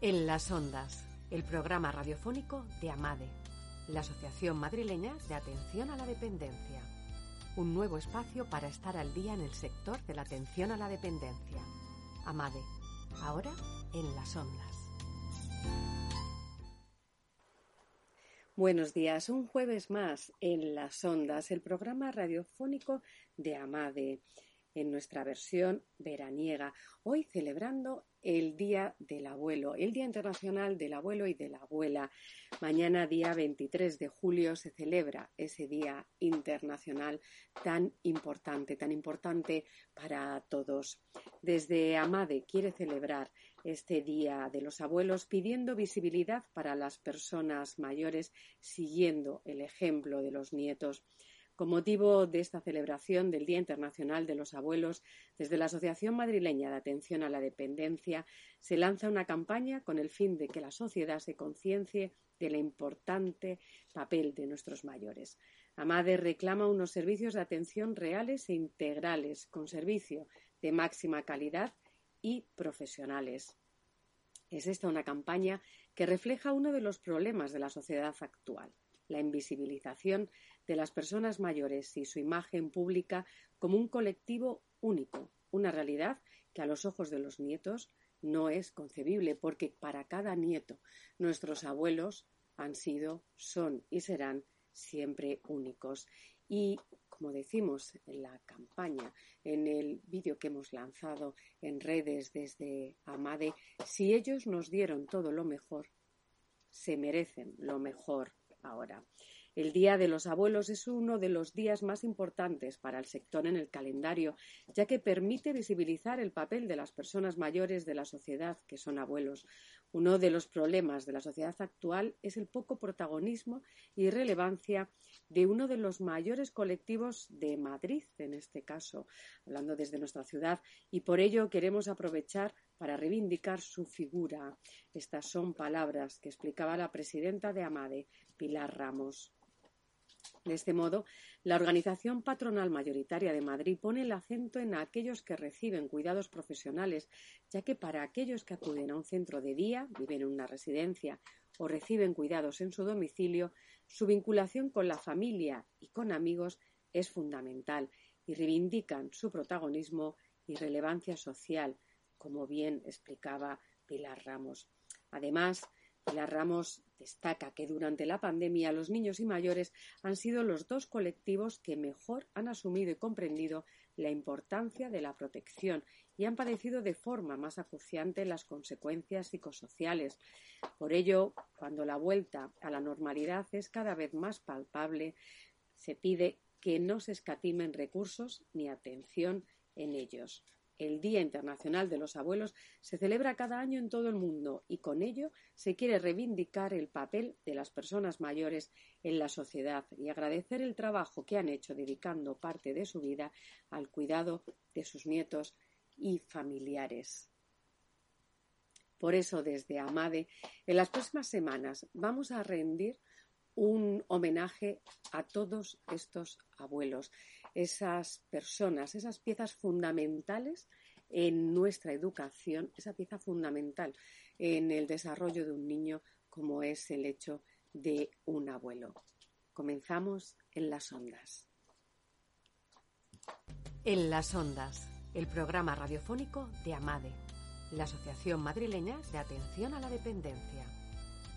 En las ondas, el programa radiofónico de AMADE, la Asociación Madrileña de Atención a la Dependencia. Un nuevo espacio para estar al día en el sector de la atención a la dependencia. AMADE, ahora en las ondas. Buenos días, un jueves más en las ondas, el programa radiofónico de AMADE en nuestra versión veraniega, hoy celebrando el Día del Abuelo, el Día Internacional del Abuelo y de la Abuela. Mañana, día 23 de julio, se celebra ese Día Internacional tan importante, tan importante para todos. Desde Amade quiere celebrar este Día de los Abuelos pidiendo visibilidad para las personas mayores, siguiendo el ejemplo de los nietos. Con motivo de esta celebración del Día Internacional de los Abuelos, desde la Asociación Madrileña de Atención a la Dependencia se lanza una campaña con el fin de que la sociedad se conciencie del importante papel de nuestros mayores. AMADE reclama unos servicios de atención reales e integrales, con servicio de máxima calidad y profesionales. Es esta una campaña que refleja uno de los problemas de la sociedad actual la invisibilización de las personas mayores y su imagen pública como un colectivo único, una realidad que a los ojos de los nietos no es concebible, porque para cada nieto nuestros abuelos han sido, son y serán siempre únicos. Y como decimos en la campaña, en el vídeo que hemos lanzado en redes desde Amade, si ellos nos dieron todo lo mejor, se merecen lo mejor ahora. El Día de los Abuelos es uno de los días más importantes para el sector en el calendario, ya que permite visibilizar el papel de las personas mayores de la sociedad que son abuelos. Uno de los problemas de la sociedad actual es el poco protagonismo y relevancia de uno de los mayores colectivos de Madrid, en este caso, hablando desde nuestra ciudad, y por ello queremos aprovechar para reivindicar su figura. Estas son palabras que explicaba la presidenta de AMADE, Pilar Ramos. De este modo, la organización patronal mayoritaria de Madrid pone el acento en aquellos que reciben cuidados profesionales, ya que para aquellos que acuden a un centro de día, viven en una residencia o reciben cuidados en su domicilio, su vinculación con la familia y con amigos es fundamental y reivindican su protagonismo y relevancia social, como bien explicaba Pilar Ramos. Además, Pilar Ramos destaca que durante la pandemia los niños y mayores han sido los dos colectivos que mejor han asumido y comprendido la importancia de la protección y han padecido de forma más acuciante las consecuencias psicosociales. Por ello, cuando la vuelta a la normalidad es cada vez más palpable, se pide que no se escatimen recursos ni atención en ellos el Día Internacional de los Abuelos se celebra cada año en todo el mundo y con ello se quiere reivindicar el papel de las personas mayores en la sociedad y agradecer el trabajo que han hecho dedicando parte de su vida al cuidado de sus nietos y familiares. Por eso, desde Amade, en las próximas semanas vamos a rendir un homenaje a todos estos abuelos, esas personas, esas piezas fundamentales en nuestra educación, esa pieza fundamental en el desarrollo de un niño como es el hecho de un abuelo. Comenzamos en las ondas. En las ondas, el programa radiofónico de AMADE, la Asociación Madrileña de Atención a la Dependencia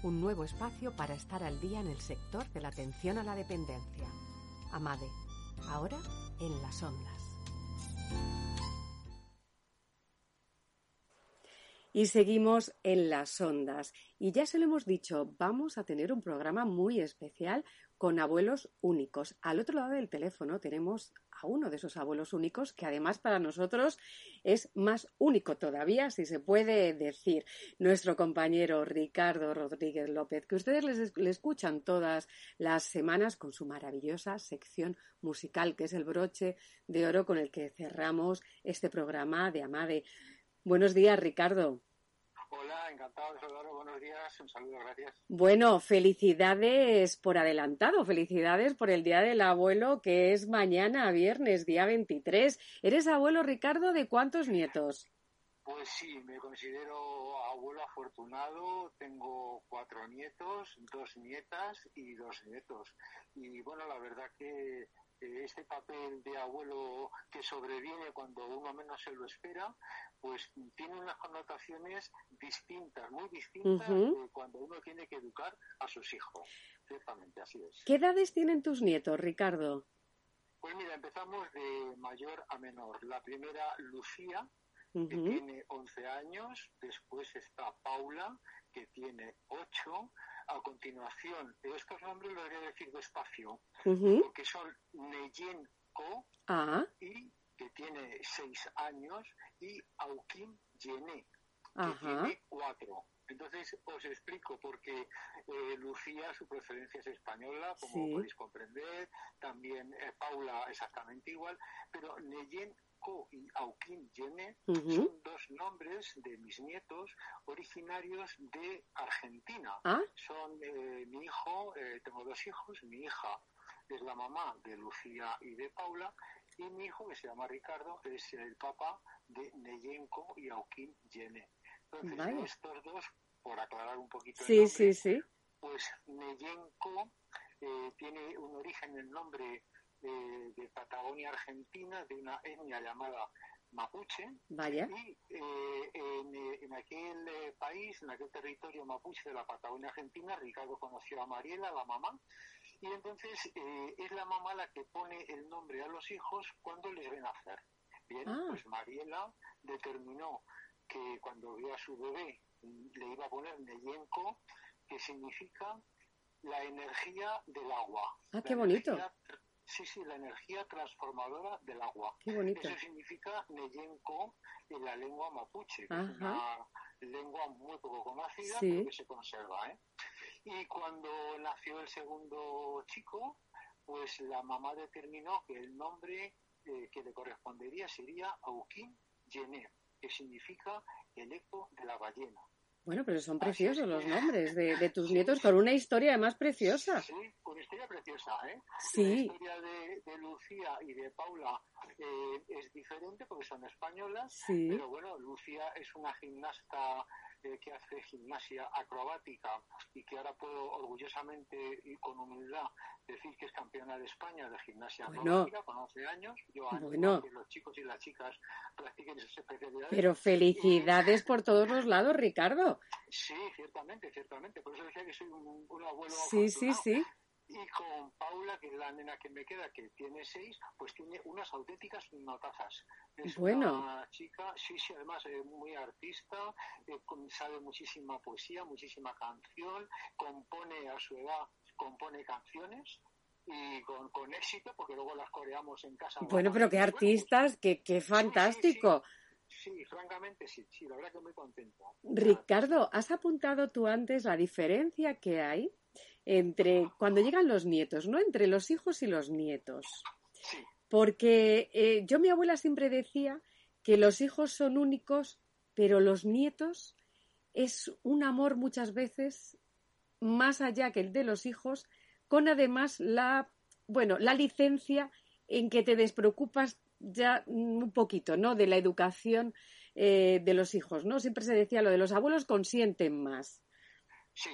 un nuevo espacio para estar al día en el sector de la atención a la dependencia. Amade, ahora en las ondas. Y seguimos en las ondas. Y ya se lo hemos dicho, vamos a tener un programa muy especial con abuelos únicos. Al otro lado del teléfono tenemos a uno de esos abuelos únicos que además para nosotros es más único todavía, si se puede decir, nuestro compañero Ricardo Rodríguez López, que ustedes les, le escuchan todas las semanas con su maravillosa sección musical, que es el broche de oro con el que cerramos este programa de Amade. Buenos días, Ricardo. Hola, encantado de. Buenos días, un saludo, gracias. Bueno, felicidades por adelantado, felicidades por el Día del Abuelo, que es mañana, viernes, día 23. ¿Eres abuelo, Ricardo, de cuántos nietos? Pues sí, me considero abuelo afortunado. Tengo cuatro nietos, dos nietas y dos nietos. Y bueno, la verdad que este papel de abuelo que sobreviene cuando uno menos se lo espera, pues tiene unas connotaciones distintas, muy distintas de cuando uno tiene que educar a sus hijos. Ciertamente, así es. ¿Qué edades tienen tus nietos, Ricardo? Pues mira, empezamos de mayor a menor. La primera, Lucía, que tiene 11 años, después está Paula, que tiene 8, a continuación, estos nombres los voy a decir despacio, porque son Neyenko, ah. y que tiene 6 años, y Aukim Yené, que tiene 4. Entonces os explico porque eh, Lucía su preferencia es española, como podéis comprender, también eh, Paula exactamente igual, pero Neyen y Aukin Yene son dos nombres de mis nietos originarios de Argentina. ¿Ah? Son eh, mi hijo, eh, tengo dos hijos, mi hija es la mamá de Lucía y de Paula, y mi hijo, que se llama Ricardo, es el papá de Neyenko y Aukin Yene. Entonces, estos dos, por aclarar un poquito sí, sí, sí. pues Neyenko eh, tiene un origen en el nombre de, Patagonia Argentina, de una etnia llamada mapuche. Vaya. Y eh, en, aquel eh, país, en aquel territorio mapuche de la Patagonia Argentina, Ricardo conoció a Mariela, la mamá, y entonces eh, es la mamá la que pone el nombre a los hijos cuando les ven nacer. Bien, ah. pues Mariela determinó que cuando vio a su bebé le iba a poner Neyenko, que significa la energía del agua. Ah, qué bonito. Sí, sí, la energía transformadora del agua. Qué bonito. Eso significa Neyenko en la lengua mapuche, que es una lengua muy poco conocida, pero que se conserva. ¿eh? Y cuando nació el segundo chico, pues la mamá determinó que el nombre eh, que le correspondería sería Aukin Yené, que significa el eco de la ballena. Bueno, pero son preciosos los nombres de, tus nietos con una historia además preciosa. Sí, una historia preciosa, ¿eh? Sí. Historia de, Lucía y de Paula eh, es diferente porque son españolas, sí. pero bueno, Lucía es una gimnasta eh, que hace gimnasia acrobática y que ahora puedo orgullosamente y con humildad decir que es campeona de España de gimnasia acrobática con 11 años. Yo bueno. que los chicos y las chicas practiquen esas especialidades. Pero felicidades por todos los lados, Ricardo. Sí, ciertamente, ciertamente. Por eso decía que soy un, abuelo. Sí, sí, sí. Y con Paula, que es la nena que me queda, que tiene seis, pues tiene unas auténticas notazas. Es bueno. una chica, sí, sí, además es muy artista, eh, sabe muchísima poesía, muchísima canción, compone a su edad, compone canciones y con, éxito, porque luego las coreamos en casa. Bueno, pero qué artistas, qué, qué fantástico. Sí, francamente sí, sí, la verdad que muy contento. Ricardo, has apuntado tú antes la diferencia que hay entre cuando llegan los nietos, ¿no? Entre los hijos y los nietos. Porque eh, yo mi abuela siempre decía que los hijos son únicos, pero los nietos es un amor muchas veces más allá que el de los hijos, con además la bueno, la licencia en que te despreocupas ya un poquito, ¿no? De la educación eh, de los hijos, ¿no? Siempre se decía lo de los abuelos consienten más. Sí,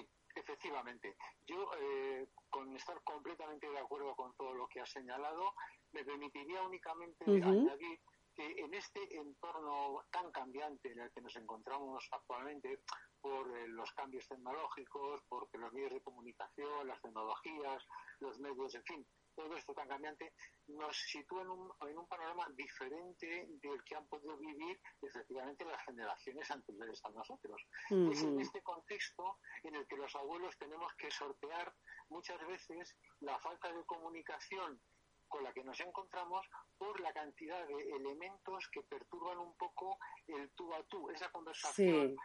efectivamente. Yo, eh, con estar completamente de acuerdo con todo lo que has señalado, me permitiría únicamente añadir que en este entorno tan cambiante en el que nos encontramos actualmente, por eh, los cambios tecnológicos, porque los medios de comunicación, las tecnologías, los medios, en fin, todo esto tan cambiante, nos sitúa en un, en un panorama diferente del que han podido vivir efectivamente las generaciones anteriores a nosotros. Es en este contexto en el que los abuelos tenemos que sortear muchas veces la falta de comunicación con la que nos encontramos por la cantidad de elementos que perturban un poco el tú a tú, esa conversación,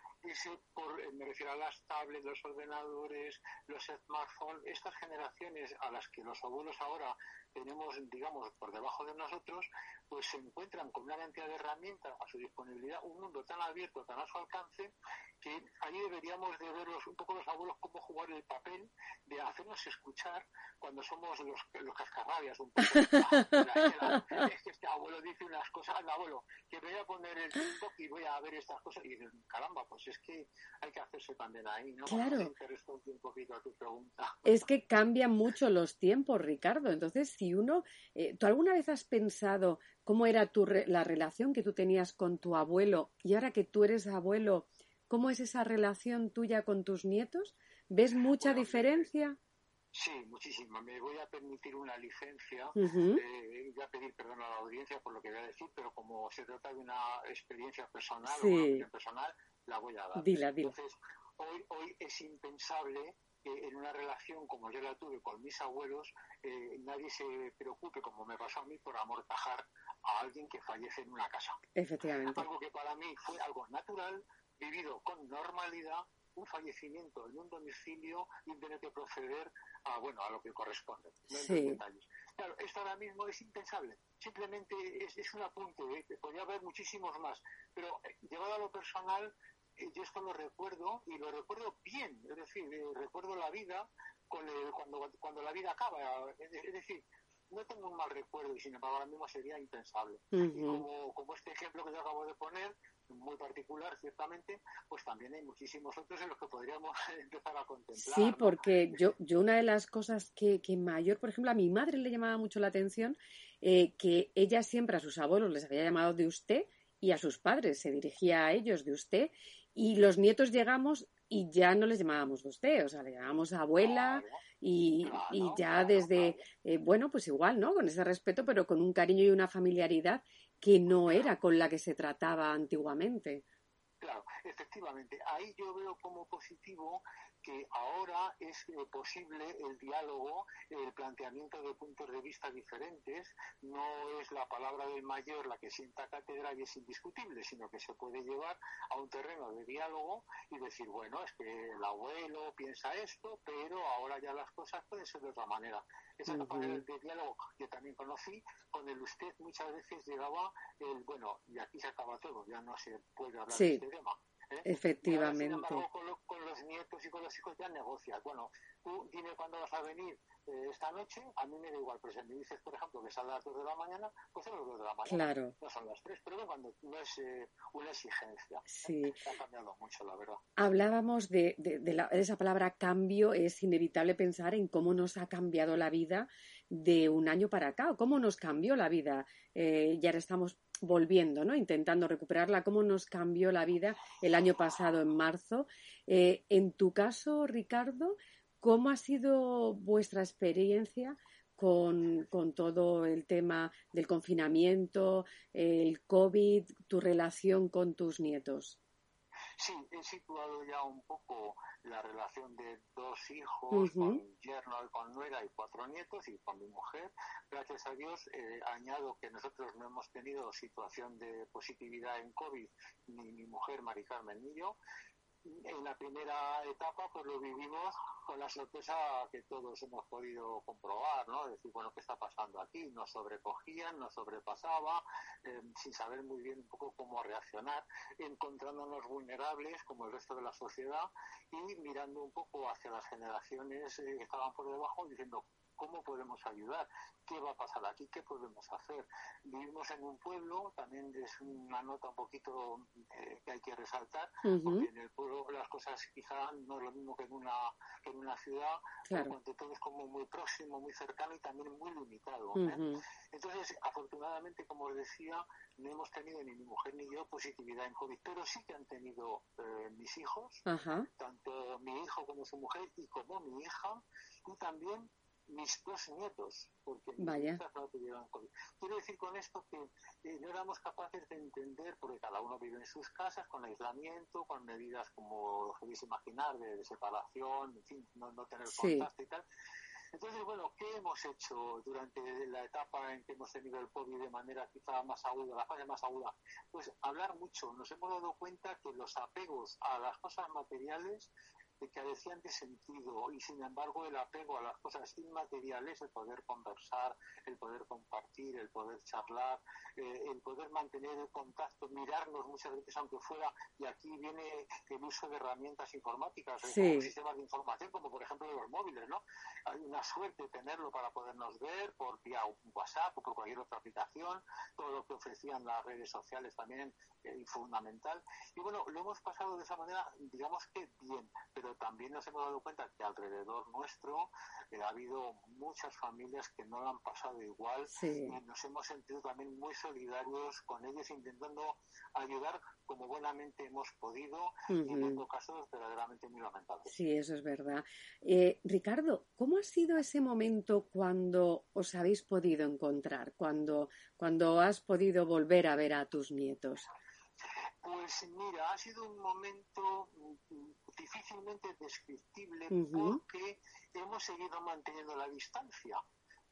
por, eh, me refiero a las tablets, los ordenadores, los smartphones, estas generaciones a las que los abuelos ahora tenemos, digamos, por debajo de nosotros, pues se encuentran con una cantidad de herramientas a su disponibilidad, un mundo tan abierto, tan a su alcance, que ahí deberíamos de ver un poco los abuelos cómo jugar el papel de hacernos escuchar cuando somos los, los cascarrabias un poco. es que este abuelo dice unas cosas, al abuelo, que voy a poner el tiempo y voy a ver estas cosas y dicen, caramba, pues es que hay que hacerse también ahí, ¿no? Claro. Un poquito a tu pregunta. Es que cambian mucho los tiempos, Ricardo. Entonces, si uno, eh, ¿tú alguna vez has pensado cómo era tu la relación que tú tenías con tu abuelo y ahora que tú eres abuelo, ¿Cómo es esa relación tuya con tus nietos? ¿Ves mucha diferencia? Sí, muchísima. Me voy a permitir una licencia. Eh, voy a pedir perdón a la audiencia por lo que voy a decir, pero como se trata de una experiencia personal o una opinión personal, la voy a dar. Dila, dila. Entonces, hoy, hoy es impensable que en una relación como yo la tuve con mis abuelos, eh, nadie se preocupe, como me pasó a mí, por amortajar a alguien que fallece en una casa. Efectivamente. Algo que para mí fue algo natural, vivido con normalidad un fallecimiento en un domicilio y tener que proceder a bueno a lo que corresponde. Claro, esto ahora mismo es impensable. Simplemente es, un apunte, ¿eh? podría haber muchísimos más, pero eh, llevado a lo personal, eh, yo esto lo recuerdo y lo recuerdo bien, es decir, recuerdo la vida con cuando, cuando la vida acaba, es decir, no tengo un mal recuerdo y sin embargo ahora mismo sería impensable. Y como, como este ejemplo que yo acabo de poner, muy particular, ciertamente, pues también hay muchísimos otros en los que podríamos empezar a contemplar. Sí, porque yo, yo una de las cosas que, que, mayor, por ejemplo, a mi madre le llamaba mucho la atención, eh, que ella siempre a sus abuelos les había llamado de usted y a sus padres se dirigía a ellos de usted y los nietos llegamos y ya no les llamábamos usted, o sea, le llamábamos abuela y, y, ya desde, eh, bueno, pues igual, ¿no? Con ese respeto, pero con un cariño y una familiaridad que no era con la que se trataba antiguamente. Claro, efectivamente. Ahí yo veo como positivo que ahora es eh, posible el diálogo, el planteamiento de puntos de vista diferentes. No es la palabra del mayor la que sienta cátedra y es indiscutible, sino que se puede llevar a un terreno de diálogo y decir, bueno, es que el abuelo piensa esto, pero ahora ya las cosas pueden ser de otra manera. Esa uh de diálogo que también conocí, con el usted muchas veces llegaba el, bueno, y aquí se acaba todo, ya no se puede hablar de este tema. ¿Eh? Efectivamente. con, los nietos y con los hijos ya negocias. Bueno, tú dime cuándo vas a venir eh, esta noche, a mí me da igual, pero si me dices, por ejemplo, que sale a las 2 de la mañana, pues son las 2 de la mañana. Claro. No son las 3, pero cuando no es eh, una exigencia. Sí. Ha cambiado mucho, la verdad. Hablábamos de, de, de, esa palabra cambio, es inevitable pensar en cómo nos ha cambiado la vida de un año para acá, cómo nos cambió la vida. Eh, ya estamos volviendo, ¿no? Intentando recuperarla, cómo nos cambió la vida el año pasado, en marzo. Eh, en tu caso, Ricardo, ¿cómo ha sido vuestra experiencia con, con, todo el tema del confinamiento, el COVID, tu relación con tus nietos? Sí, he situado ya un poco la relación de dos hijos, con yerno y con nuera y cuatro nietos y con mi mujer. Gracias a Dios, eh, añado que nosotros no hemos tenido situación de positividad en COVID, ni mi mujer, Mari Carmen, ni yo en la primera etapa pues lo vivimos con la sorpresa que todos hemos podido comprobar, ¿no? Decir, bueno, ¿qué está pasando aquí? Nos sobrecogían, nos sobrepasaba, em, sin saber muy bien un poco cómo reaccionar, encontrándonos vulnerables como el resto de la sociedad y mirando un poco hacia las generaciones eh, que estaban por debajo diciendo, ¿cómo podemos ayudar? qué va a pasar aquí, qué podemos hacer. Vivimos en un pueblo, también es una nota un poquito eh, que hay que resaltar, porque en el pueblo las cosas quizá no es lo mismo que en una, que en una ciudad, claro. todo es como muy próximo, muy cercano y también muy limitado. ¿eh? Entonces, afortunadamente, como os decía, no hemos tenido ni mi mujer ni yo positividad en COVID, pero sí que han tenido eh, mis hijos, tanto mi hijo como su mujer y como mi hija, y también mis dos nietos, porque Vaya. no tuvieron COVID. Quiero decir con esto que eh, no éramos capaces de entender, porque cada uno vive en sus casas, con aislamiento, con medidas como podéis imaginar, de, separación, en fin, no, tener contacto y tal. Entonces, bueno, ¿qué hemos hecho durante la etapa en que hemos tenido el COVID de manera quizá más aguda, la fase más aguda? Pues hablar mucho. Nos hemos dado cuenta que los apegos a las cosas materiales que carecían de sentido y sin embargo el apego a las cosas inmateriales, el poder conversar, el poder compartir, el poder charlar, eh, el poder mantener el contacto, mirarnos muchas veces aunque fuera, y aquí viene el uso de herramientas informáticas, sistemas de información, como por ejemplo los móviles, ¿no? Hay una suerte tenerlo para podernos ver por vía WhatsApp o por cualquier otra aplicación, todo lo que ofrecían las redes sociales también eh, fundamental. Y bueno, lo hemos pasado de esa manera, digamos que bien, pero también nos hemos dado cuenta que alrededor nuestro eh, ha habido muchas familias que no lo han pasado igual y nos hemos sentido también muy solidarios con ellos intentando ayudar como buenamente hemos podido y en casos verdaderamente muy lamentables. Sí, eso es verdad. Eh, Ricardo, ¿cómo ha sido ese momento cuando os habéis podido encontrar, cuando, cuando has podido volver a ver a tus nietos? Pues mira, ha sido un momento mm, difícilmente descriptible porque hemos seguido manteniendo la distancia.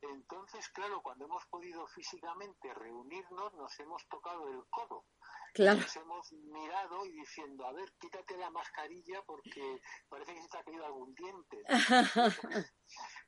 Entonces, claro, cuando hemos podido físicamente reunirnos, nos hemos tocado el codo. Claro. Nos hemos mirado y diciendo, a ver, quítate la mascarilla porque parece que se te ha caído algún diente.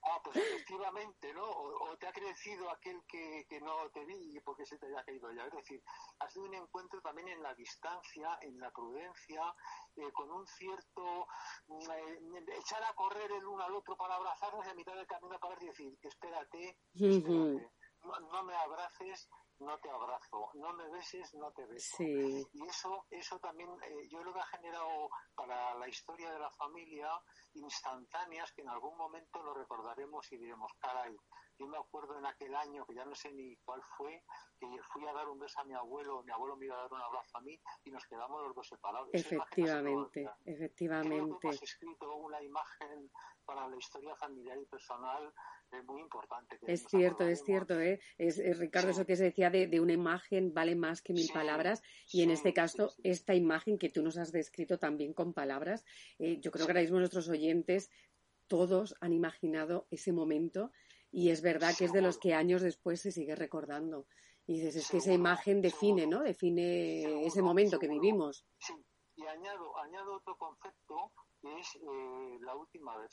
Ah, pues efectivamente, ¿no? O, te ha crecido aquel que, que, no te vi porque se te haya caído ya. Es decir, ha sido un encuentro también en la distancia, en la prudencia, eh, con un cierto mm, eh, echar a correr el uno al otro para abrazarnos y a mitad del camino para decir, espérate, espérate no, me abraces, no te abrazo, no me beses, no te beso. Y eso, eso también, eh, yo lo que ha generado para la historia de la familia instantáneas que en algún momento lo recordaremos y diremos, caray, yo me acuerdo en aquel año, que ya no sé ni cuál fue, que fui a dar un beso a mi abuelo, mi abuelo me iba a dar un abrazo a mí y nos quedamos los dos separados. Efectivamente, efectivamente. hemos escrito una imagen para la historia familiar y personal es muy importante. es cierto, es cierto, ¿eh? Es, Ricardo, eso que se decía de, una imagen vale más que mil palabras y en este caso esta imagen que tú nos has descrito también con palabras, eh, yo creo que ahora mismo nuestros oyentes todos han imaginado ese momento y es verdad que es de los que años después se sigue recordando. Y dices, es que esa imagen define, ¿no? Define ese momento que vivimos. Sí, y añado, añado otro concepto que es eh, la última vez.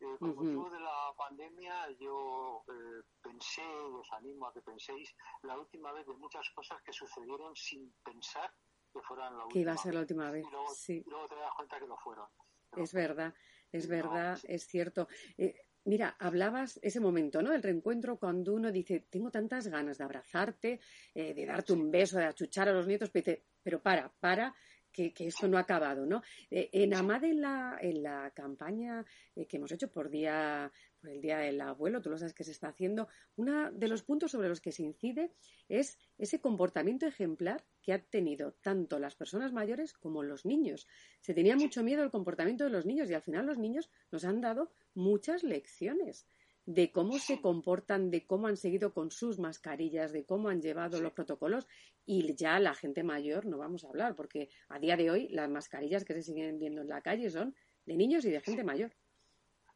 Eh, con motivo de la pandemia, yo eh, pensé, os animo a que penséis, la última vez de muchas cosas que sucedieron sin pensar que fueran la última Que iba a ser la última vez, y luego, sí. luego te das cuenta que lo fueron. es verdad, es verdad, es cierto. Eh, mira, hablabas ese momento, ¿no? El reencuentro cuando uno dice, tengo tantas ganas de abrazarte, eh, de darte un beso, de achuchar a los nietos, pero, dice, pero para, para, que, que esto no ha acabado, ¿no? Eh, en Amad, en la, en la campaña eh, que hemos hecho por día por el Día del Abuelo, tú lo sabes que se está haciendo, uno de los puntos sobre los que se incide es ese comportamiento ejemplar que han tenido tanto las personas mayores como los niños. Se tenía mucho miedo al comportamiento de los niños y al final los niños nos han dado muchas lecciones de cómo se comportan, de cómo han seguido con sus mascarillas, de cómo han llevado los protocolos y ya la gente mayor no vamos a hablar, porque a día de hoy las mascarillas que se siguen viendo en la calle son de niños y de gente mayor.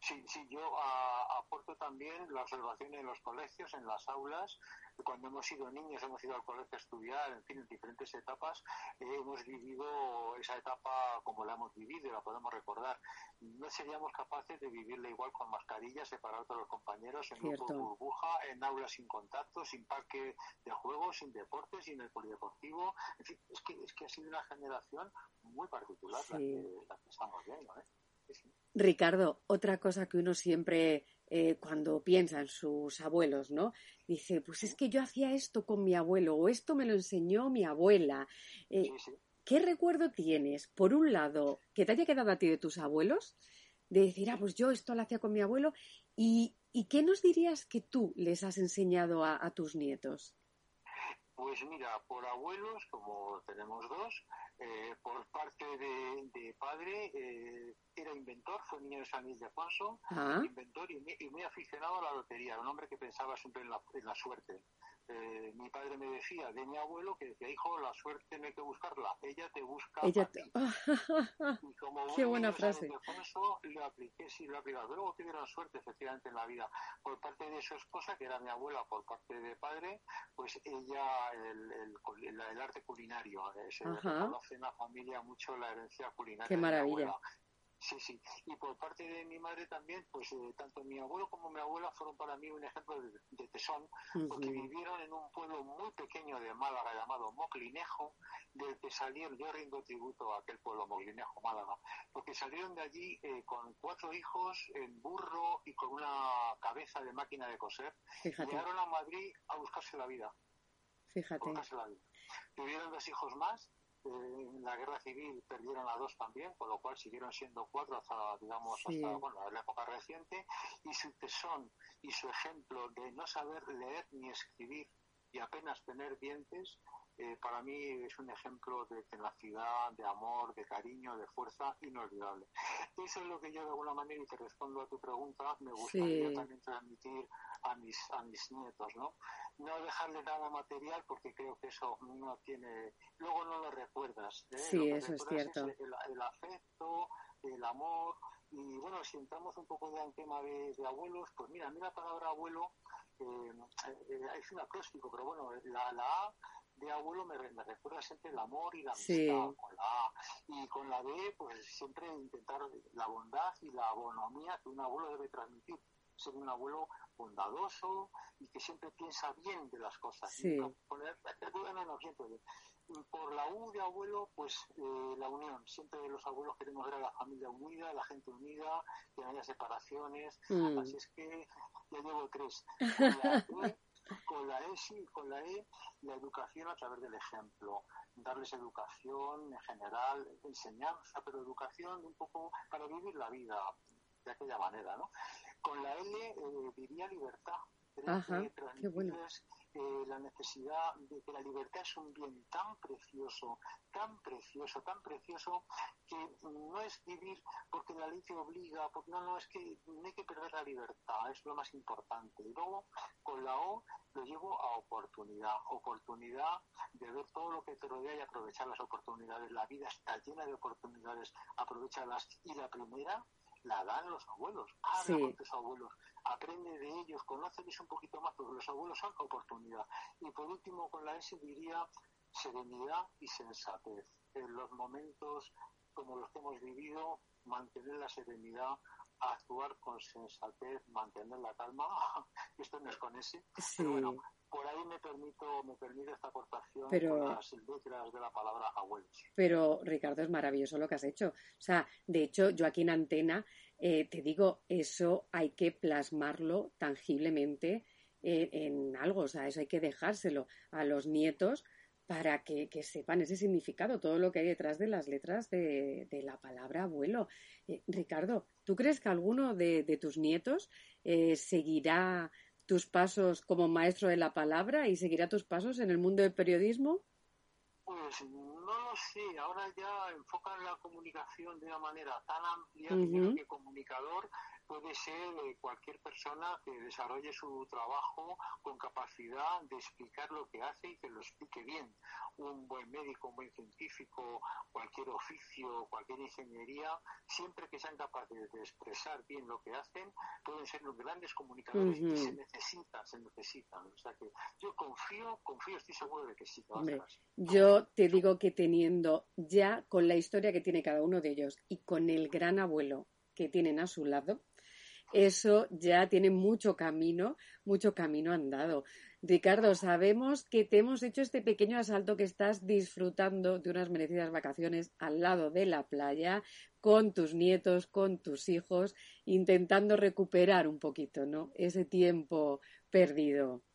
Sí, sí, yo aporto también la observación en los colegios, en las aulas. Cuando hemos sido niños, hemos ido al colegio a estudiar, en fin, en diferentes etapas, hemos vivido esa etapa como la hemos vivido y la podemos recordar. No seríamos capaces de vivirla igual con mascarillas, separados de los compañeros, en grupo burbuja, en aulas sin contacto, sin parque de juegos, sin deportes, sin el polideportivo. En fin, es que, es que ha sido una generación muy particular la, que, la que estamos viendo. ¿eh? Ricardo, otra cosa que uno siempre eh, cuando piensa en sus abuelos, ¿no? Dice, pues es que yo hacía esto con mi abuelo o esto me lo enseñó mi abuela. Eh, ¿Qué recuerdo tienes, por un lado, que te haya quedado a ti de tus abuelos? De decir, ah, pues yo esto lo hacía con mi abuelo. ¿Y, qué nos dirías que tú les has enseñado a tus nietos? Pues mira, por abuelos, como tenemos dos, eh, por parte de, padre, eh, era inventor, fue niño de San Luis de Afonso, ah. inventor y, muy aficionado a la lotería, un hombre que pensaba siempre en la suerte. Eh, mi padre me decía de mi abuelo que decía, hijo, la suerte no hay que buscarla, ella te busca ella ti. y como Qué buena frase. Eso lo apliqué, sí, lo apliqué. Luego tuvieron suerte, efectivamente, en la vida. Por parte de su esposa, que era mi abuela, por parte de padre, pues ella, el, el, el arte culinario. Eh, se reconoce en la familia mucho la herencia culinaria. Qué maravilla. Sí, sí. Y por parte de mi madre también, pues eh, tanto mi abuelo como mi abuela fueron para mí un ejemplo de, tesón, porque vivieron en un pueblo muy pequeño de Málaga llamado Moclinejo, del que salieron, yo rindo tributo a aquel pueblo Moclinejo, Málaga, porque salieron de allí eh, con cuatro hijos, en burro y con una cabeza de máquina de coser. Fíjate. Llegaron a Madrid a buscarse la vida. Fíjate. buscarse la vida. Tuvieron dos hijos más en la guerra civil perdieron a dos también, con lo cual siguieron siendo cuatro hasta, digamos, hasta bueno, la época reciente, y su tesón y su ejemplo de no saber leer ni escribir y apenas tener dientes, eh, para mí es un ejemplo de tenacidad, de amor, de cariño, de fuerza inolvidable. Eso es lo que yo de alguna manera, y te respondo a tu pregunta, me gustaría también transmitir a mis, a mis nietos, ¿no? No dejarle nada material porque creo que eso no tiene, luego no lo recuerdas. ¿eh? Sí, eso es cierto. el, afecto, el amor, y bueno, si entramos un poco ya en tema de, abuelos, pues mira, a mí la palabra abuelo eh, eh, es un acróstico, pero bueno, la, la A de abuelo me, recuerda siempre el amor y la amistad con la A. Y con la B, pues siempre intentar la bondad y la bonomía que un abuelo debe transmitir. Ser un abuelo bondadoso y que siempre piensa bien de las cosas. Sí. Poner, por la U de abuelo, pues eh, la unión. Siempre los abuelos queremos ver a la familia unida, a la gente unida, que no haya separaciones. Mm. Así es que ya llevo tres. Con la E sí, con la E, la educación a través del ejemplo, darles educación en general, enseñanza, pero educación un poco para vivir la vida de aquella manera, ¿no? Con la L eh, diría libertad. Ajá, qué bueno la necesidad de que la libertad es un bien tan precioso, tan precioso, tan precioso, que no es vivir porque la ley te obliga, porque no, no, es que no hay que perder la libertad, es lo más importante. Y luego, con la O, lo llevo a oportunidad, oportunidad de ver todo lo que te rodea y aprovechar las oportunidades. La vida está llena de oportunidades, aprovechalas. Y la primera, la dan los abuelos. Habla con tus abuelos, aprende de ellos, conóceles un poquito más, porque los abuelos son oportunidad. Y por último, con la S diría serenidad y sensatez. En los momentos como los que hemos vivido, mantener la serenidad, actuar con sensatez, mantener la calma. Esto no es con ese, pero bueno, por ahí me permito, me permite esta aportación pero, las letras de la palabra abuelos. Pero Ricardo, es maravilloso lo que has hecho. O sea, de hecho, yo aquí en Antena eh, te digo, eso hay que plasmarlo tangiblemente eh, en algo, o sea, eso hay que dejárselo a los nietos para que, sepan ese significado, todo lo que hay detrás de las letras de, la palabra abuelo. Eh, Ricardo, ¿tú crees que alguno de, de tus nietos seguirá tus pasos como maestro de la palabra y seguirá tus pasos en el mundo del periodismo? Pues no lo sé, ahora ya enfocan la comunicación de una manera tan amplia que que comunicador puede ser cualquier persona que desarrolle su trabajo con capacidad de explicar lo que hace y que lo explique bien. Un buen médico, un buen científico, cualquier oficio, cualquier ingeniería, siempre que sean capaces de expresar bien lo que hacen, pueden ser los grandes comunicadores y se necesitan, se necesitan. O sea que yo confío, confío, estoy seguro de que sí. yo te digo que teniendo ya con la historia que tiene cada uno de ellos y con el gran abuelo que tienen a su lado, eso ya tiene mucho camino, mucho camino andado. Ricardo, sabemos que te hemos hecho este pequeño asalto que estás disfrutando de unas merecidas vacaciones al lado de la playa, con tus nietos, con tus hijos, intentando recuperar un poquito, ¿no? Ese tiempo perdido.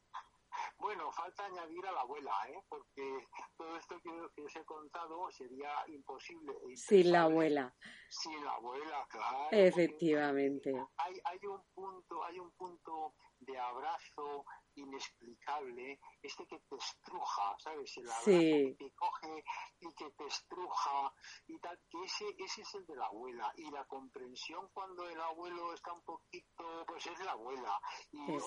Bueno, falta añadir a la abuela, ¿eh? porque todo esto que, os he contado sería imposible. E sin la abuela. Sin la abuela, claro. Efectivamente. Hay, hay un punto, hay un punto de abrazo inexplicable, este que te estruja, ¿sabes? El abrazo que te coge y que te estruja y tal, que ese, ese es el de la abuela. Y la comprensión cuando el abuelo está un poquito, pues es la abuela. Y es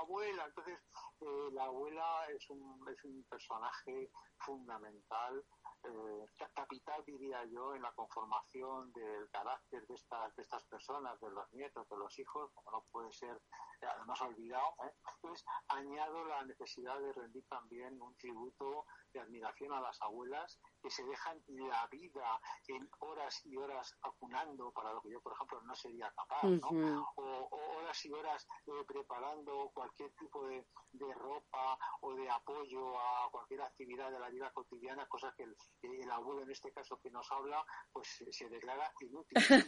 abuela, entonces eh, la abuela es un, es un personaje fundamental eh, capital, diría yo, en la conformación del carácter de estas, de estas personas, de los nietos, de los hijos, como no puede ser además olvidado, pues añado la necesidad de rendir también un tributo de admiración a las abuelas que se dejan la vida en horas y horas acunando para lo que yo, por ejemplo, no sería capaz, ¿no? o, horas y horas eh, preparando cualquier tipo de, ropa o de apoyo a cualquier actividad de la vida cotidiana, cosa que el, abuelo en este caso que nos habla, pues se declara inútil, sin,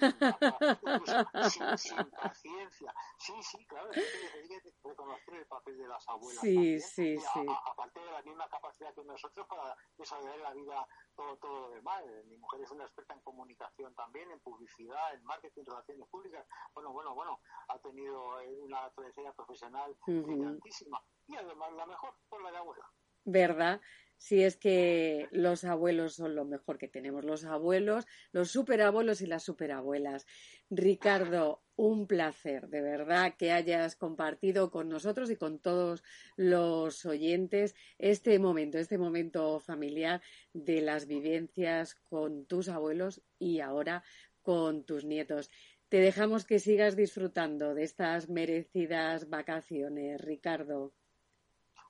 paciencia. Sí, sí, claro, hay que reconocer el papel de las abuelas. Sí, sí, sí. aparte de la misma capacidad que nosotros para desarrollar la vida todo, todo lo demás. Mi mujer es una experta en comunicación también, en publicidad, en marketing, relaciones públicas. Bueno, bueno, bueno, ha tenido eh, una trayectoria profesional brillantísima. Y además la mejor por la de abuela. ¿Verdad? Si es que los abuelos son lo mejor que tenemos, los abuelos, los superabuelos y las superabuelas. Ricardo, un placer, de verdad, que hayas compartido con nosotros y con todos los oyentes este momento, este momento familiar de las vivencias con tus abuelos y ahora con tus nietos. Te dejamos que sigas disfrutando de estas merecidas vacaciones, Ricardo.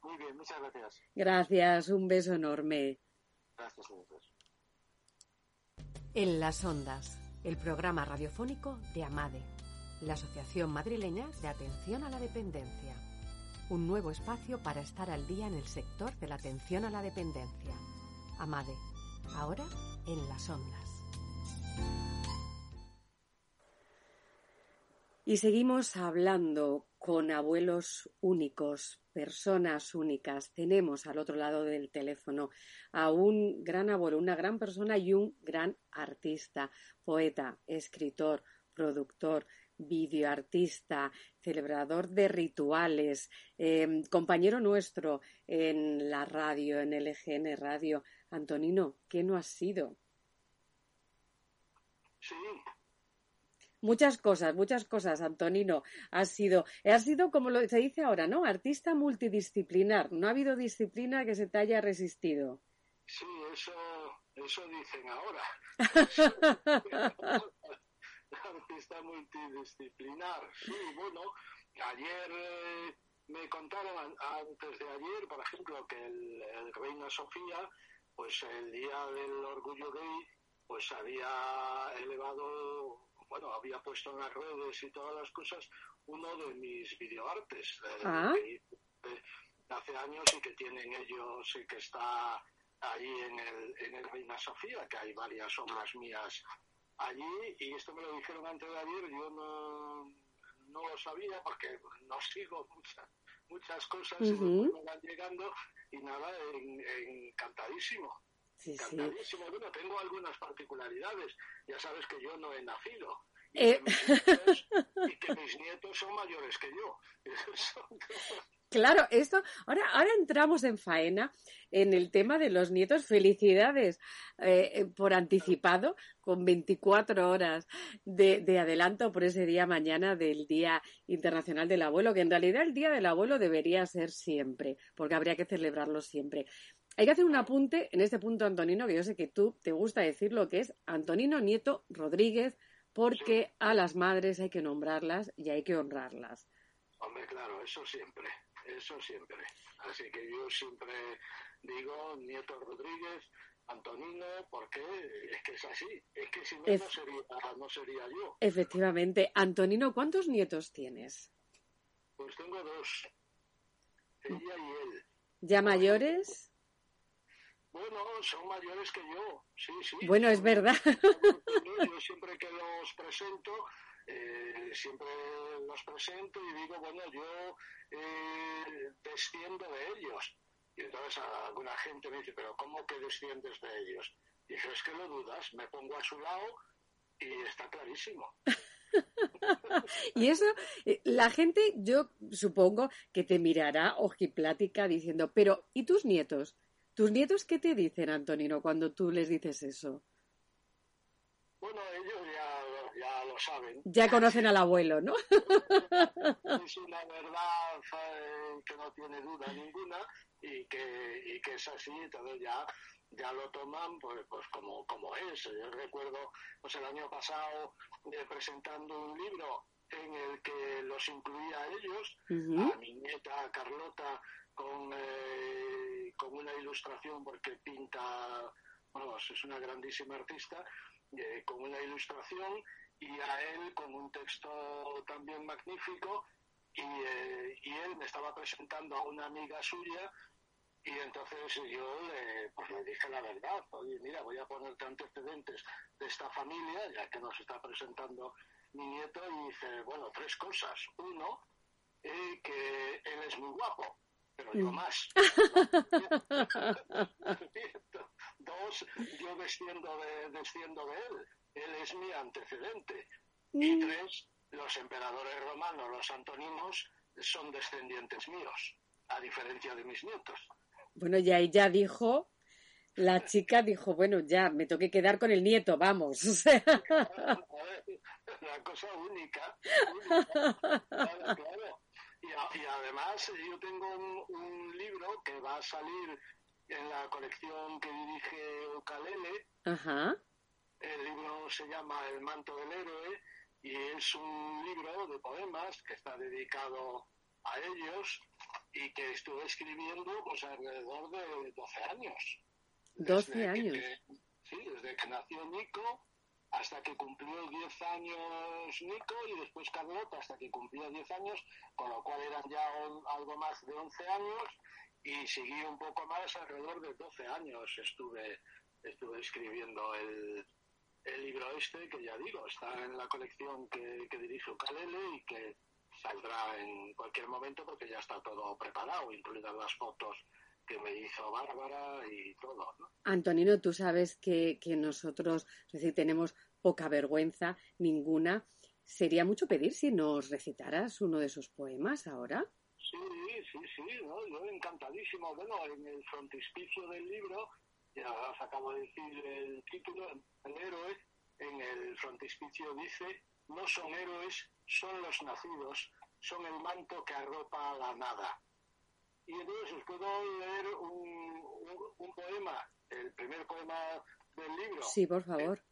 Muy bien, muchas gracias. Gracias, un beso enorme. Gracias, En las ondas, el programa radiofónico de AMADE, la Asociación Madrileña de Atención a la Dependencia. Un nuevo espacio para estar al día en el sector de la atención a la dependencia. AMADE, ahora en las ondas. Y seguimos hablando con abuelos únicos, personas únicas. Tenemos al otro lado del teléfono a un gran abuelo, una gran persona y un gran artista, poeta, escritor, productor, videoartista, celebrador de rituales, em, compañero nuestro en la radio, en LGN Radio. Antonino, ¿qué no has sido? Sí, Muchas cosas, muchas cosas, Antonino. Has sido, has sido como lo se dice ahora, ¿no? Artista multidisciplinar. No ha habido disciplina que se te haya resistido. Sí, eso, eso dicen ahora. Artista multidisciplinar. Sí, bueno, ayer eh, me contaron antes de ayer, por ejemplo, que el, el Reina Sofía, pues el día del orgullo gay, pues había elevado bueno, había puesto en las redes y todas las cosas uno de mis videoartes eh, ah. que hace años y que tienen ellos y que está allí en el, en el Reina Sofía, que hay varias obras mías allí y esto me lo dijeron antes de ayer, yo no, no lo sabía porque no sigo muchas muchas cosas y me van llegando y nada, encantadísimo. Sí, Encantadísimo. Bueno, tengo algunas particularidades. Ya sabes que yo no he nacido. Y, eh. que, mis nietos, son mayores que yo. Claro, esto, ahora, ahora entramos en faena en el tema de los nietos. Felicidades eh, eh, por anticipado, con 24 horas de, de, adelanto por ese día mañana del Día Internacional del Abuelo, que en realidad el Día del Abuelo debería ser siempre, porque habría que celebrarlo siempre. Hay que hacer un apunte en este punto, Antonino, que yo sé que tú te gusta decir lo que es Antonino Nieto Rodríguez, porque a las madres hay que nombrarlas y hay que honrarlas. Hombre, claro, eso siempre, eso siempre. Así que yo siempre digo Nieto Rodríguez, Antonino, porque es que es así, es que si no, no, sería, no sería yo. Efectivamente. Antonino, ¿cuántos nietos tienes? Pues tengo dos, ella y él. ¿Ya mayores? Bueno, son mayores que yo, sí, sí. Bueno, es verdad. Yo siempre que los presento, eh, siempre los presento y digo, bueno, yo eh, desciendo de ellos. Y entonces alguna gente me dice, pero ¿cómo que desciendes de ellos? Y dije, es que lo dudas, me pongo a su lado y está clarísimo. y eso, eh, la gente, yo supongo que te mirará ojiplática diciendo, pero ¿y tus nietos? ¿Tus nietos qué te dicen, Antonino, cuando tú les dices eso? Bueno, ellos ya, lo saben. Ya conocen al abuelo, ¿no? es una verdad eh, que no tiene duda ninguna y que, y que es así, entonces ya, ya lo toman pues, pues como, como es. Yo recuerdo pues el año pasado eh, presentando un libro en el que los incluía a ellos, a mi nieta Carlota con, eh, con una ilustración porque pinta, vamos, es una grandísima artista, eh, con una ilustración y a él con un texto también magnífico y, eh, y él me estaba presentando a una amiga suya y entonces yo le, pues le dije la verdad, oye, mira, voy a ponerte antecedentes de esta familia, ya que nos está presentando mi nieto, y dice, bueno, tres cosas. Uno, eh, que él es muy guapo, pero yo mm. más. Dos, yo desciendo de, desciendo de él, él es mi antecedente. Y mm. tres, los emperadores romanos, los antoninos, son descendientes míos, a diferencia de mis nietos. Bueno, y ahí ya dijo, la chica dijo, bueno, ya, me toque quedar con el nieto, vamos. Una cosa única. claro, Y, además yo tengo un, libro que va a salir en la colección que dirige Ukalele. Ajá. El libro se llama El manto del héroe y es un libro de poemas que está dedicado a ellos y que estuve escribiendo pues alrededor de 12 años. 12 años. sí, desde que nació Nico hasta que cumplió 10 años Nico y después Carlota hasta que cumplió 10 años, con lo cual eran ya algo más de 11 años y seguí un poco más, alrededor de 12 años estuve, estuve escribiendo el, el libro este, que ya digo, está en la colección que, que dirige Ukalele y que saldrá en cualquier momento porque ya está todo preparado, incluidas las fotos que me hizo Bárbara y todo. ¿no? Antonino, tú sabes que, que nosotros, es decir, tenemos poca vergüenza, ninguna. Sería mucho pedir si nos recitaras uno de esos poemas ahora. Sí, sí, sí, ¿no? yo encantadísimo. Bueno, en el frontispicio del libro, ya os acabo de decir el título, el héroe, en el frontispicio dice no son héroes, son los nacidos, son el manto que arropa la nada. Y entonces os puedo leer un, poema, el primer poema del libro. Sí, por favor.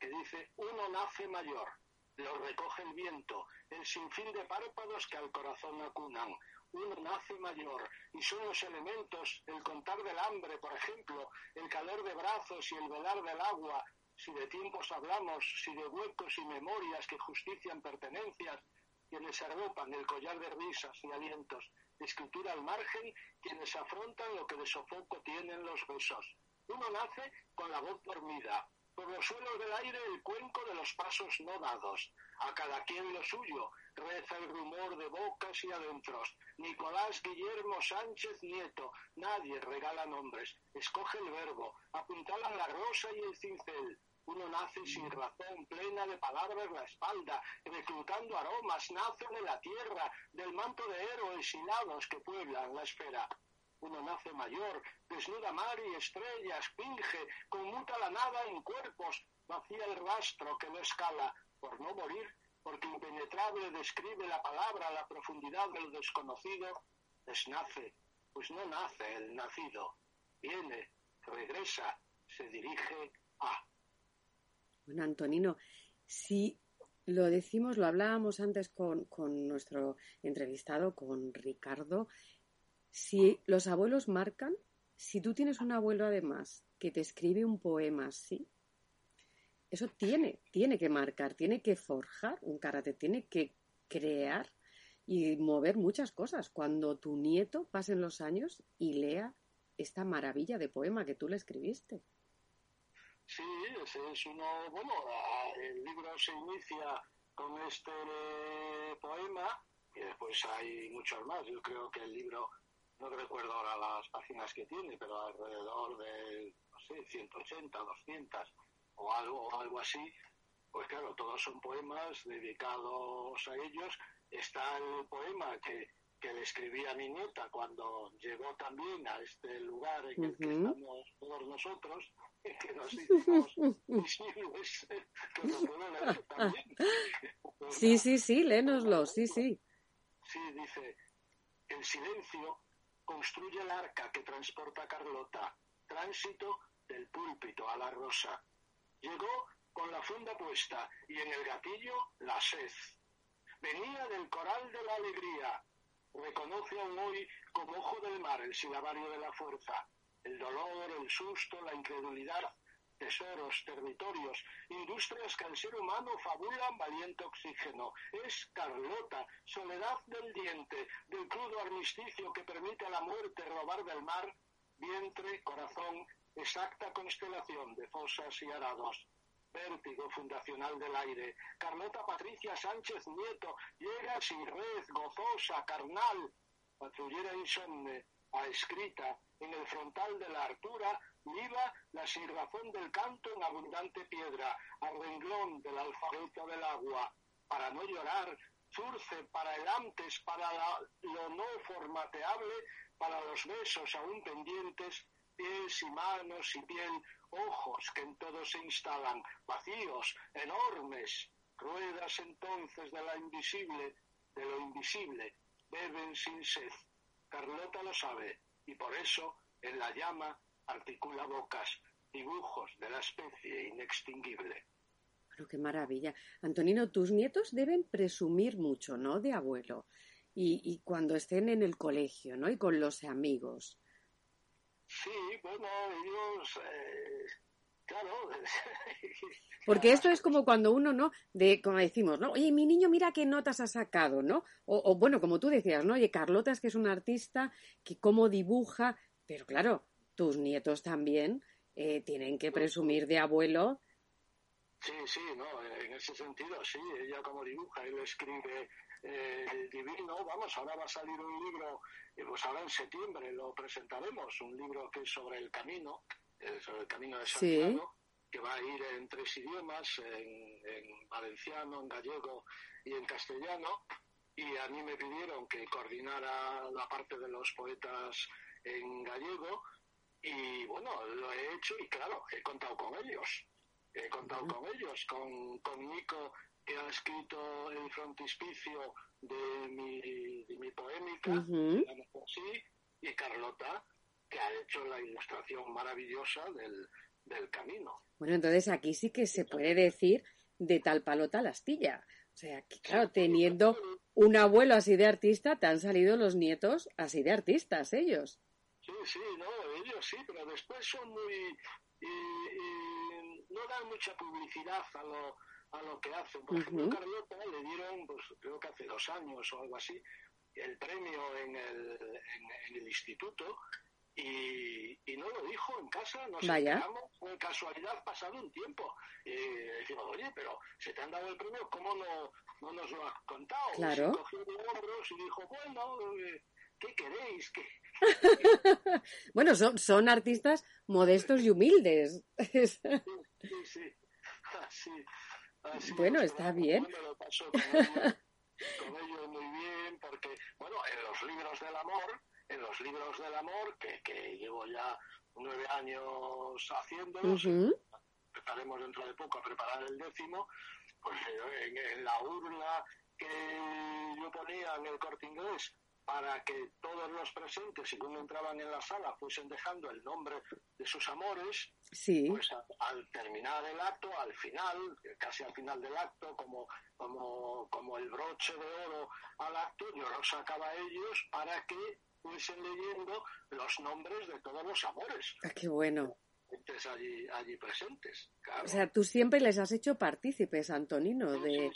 Que, dice, uno nace mayor, lo recoge el viento, el sinfín de párpados que al corazón acunan. Uno nace mayor y son los elementos, el contar del hambre, por ejemplo, el calor de brazos y el velar del agua, si de tiempos hablamos, si de huecos y memorias que justician pertenencias, quienes arropan el collar de risas y alientos, de escritura al margen, quienes afrontan lo que de sofoco tienen los besos. Uno nace con la voz dormida, por los suelos del aire el cuenco de los pasos no dados. A cada quien lo suyo, reza el rumor de bocas y adentros. Nicolás Guillermo Sánchez Nieto, nadie regala nombres, escoge el verbo, apuntalan la rosa y el cincel. Uno nace sin razón, plena de palabras la espalda, reclutando aromas, nace de la tierra, del manto de héroes hilados que pueblan la esfera. Uno nace mayor, desnuda mar y estrellas, pinge, conmuta la nada en cuerpos, vacía el rastro que no escala, por no morir, porque impenetrable describe la palabra la profundidad del desconocido, desnace, pues no nace el nacido, viene, regresa, se dirige a. Bueno, Antonino, si lo decimos, lo hablábamos antes con, con nuestro entrevistado, con Ricardo, si los abuelos marcan, si tú tienes un abuelo además que te escribe un poema así, eso tiene, tiene que marcar, tiene que forjar un carácter, tiene que crear y mover muchas cosas. Cuando tu nieto pasen los años y lea esta maravilla de poema que tú le escribiste. Sí, ese es uno, bueno, el libro se inicia con este poema y después hay muchos más. Yo creo que el libro, no recuerdo ahora las páginas que tiene, pero alrededor de, no sé, 180, 200 o algo, algo así. Pues claro, todos son poemas dedicados a ellos. Está el poema que, que le escribí a mi nieta cuando llegó también a este lugar en el que estamos todos nosotros, que nos hicimos visibles, que lo puedo leer también. Sí, sí, sí, léenoslo, sí, sí. Sí, dice, el silencio construye el arca que transporta a Carlota, tránsito del púlpito a la rosa. Llegó con la funda puesta y en el gatillo la sed. venía del coral de la alegría. Reconoce aún hoy como ojo del mar el silabario de la fuerza, el dolor, el susto, la incredulidad, tesoros, territorios, industrias que al ser humano fabulan valiente oxígeno. Es Carlota, soledad del diente, del crudo armisticio que permite a la muerte robar del mar, vientre, corazón, exacta constelación de fosas y arados. Vértigo fundacional del aire. Carlota Patricia Sánchez Nieto llega sin red, gozosa, carnal, patrullera insomne, a escrita, en el frontal de la Artura, viva la razón del canto en abundante piedra, al renglón del alfabeto del agua, para no llorar, surce para el antes, para lo no formateable, para los besos aún pendientes, pies y manos y piel, ojos que en todo se instalan, vacíos, enormes, ruedas entonces de la invisible, de lo invisible, beben sin sed. Carlota lo sabe, y por eso, en la llama, articula bocas, dibujos de la especie inextinguible. Pero qué maravilla. Antonino, tus nietos deben presumir mucho, ¿no? De abuelo. Y, cuando estén en el colegio, ¿no? Y con los amigos. Sí, bueno, ellos, eh, claro. Porque esto es como cuando uno, ¿no? De, como decimos, ¿no? Oye, mi niño, mira qué notas ha sacado, ¿no? O, o bueno, como tú decías, ¿no? Oye, Carlota es que es un artista que cómo dibuja, pero claro, tus nietos también eh, tienen que presumir de abuelo. Sí, sí, no, en ese sentido, sí, ella como dibuja, él escribe eh, el divino, vamos, ahora va a salir un libro, eh, pues ahora en septiembre lo presentaremos, un libro que es sobre el camino, sobre el camino de Santiago, que va a ir en tres idiomas, en, en valenciano, en gallego y en castellano, y a mí me pidieron que coordinara la parte de los poetas en gallego, y bueno, lo he hecho y claro, he contado con ellos. He contado con ellos, con, con Nico, que ha escrito el frontispicio de mi, de mi poémica, y Carlota, que ha hecho la ilustración maravillosa del, del camino. Bueno, entonces aquí sí que se puede decir de tal palo tal astilla. O sea, que claro, teniendo un abuelo así de artista, te han salido los nietos así de artistas ellos. Sí, sí, no, ellos sí, pero después son muy... no dan mucha publicidad a lo, a lo que hacen. Por ejemplo, Carlota le dieron, pues creo que hace dos años o algo así, el premio en el, en, el instituto y, y, no lo dijo en casa, nos enteramos con casualidad pasado un tiempo. Y decimos, oye, pero se te han dado el premio, ¿cómo no, no nos lo has contado? Claro. Y cogió de hombros y dijo, bueno, eh, ¿qué queréis? ¿Qué, bueno, son, son artistas modestos y humildes. sí, sí, Así, bueno, está bien. con, ellos, muy bien, porque, bueno, en los libros del amor, en los libros del amor, que, que llevo ya nueve años haciéndolos, empezaremos dentro de poco a preparar el décimo, pues en, en la urna que yo ponía en el corte inglés para que todos los presentes, según entraban en la sala, fuesen dejando el nombre de sus amores, sí. pues al terminar el acto, al final, casi al final del acto, como, como, como el broche de oro al acto, yo los sacaba a ellos para que fuesen leyendo los nombres de todos los amores. Ah, qué bueno allí, allí presentes. O sea, tú siempre les has hecho partícipes, Antonino, de,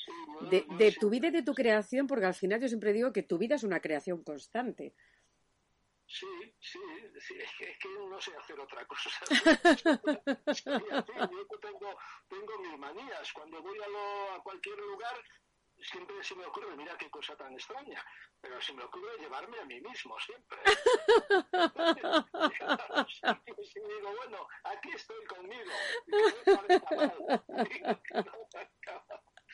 de, tu vida y de tu creación, porque al final yo siempre digo que tu vida es una creación constante. Sí, sí, sí es, que, no sé hacer otra cosa. yo tengo, tengo mis manías. Cuando voy a, lo, a cualquier lugar, siempre se me ocurre, mira qué cosa tan extraña, pero se me ocurre llevarme a mí mismo siempre. y digo, bueno, aquí estoy conmigo.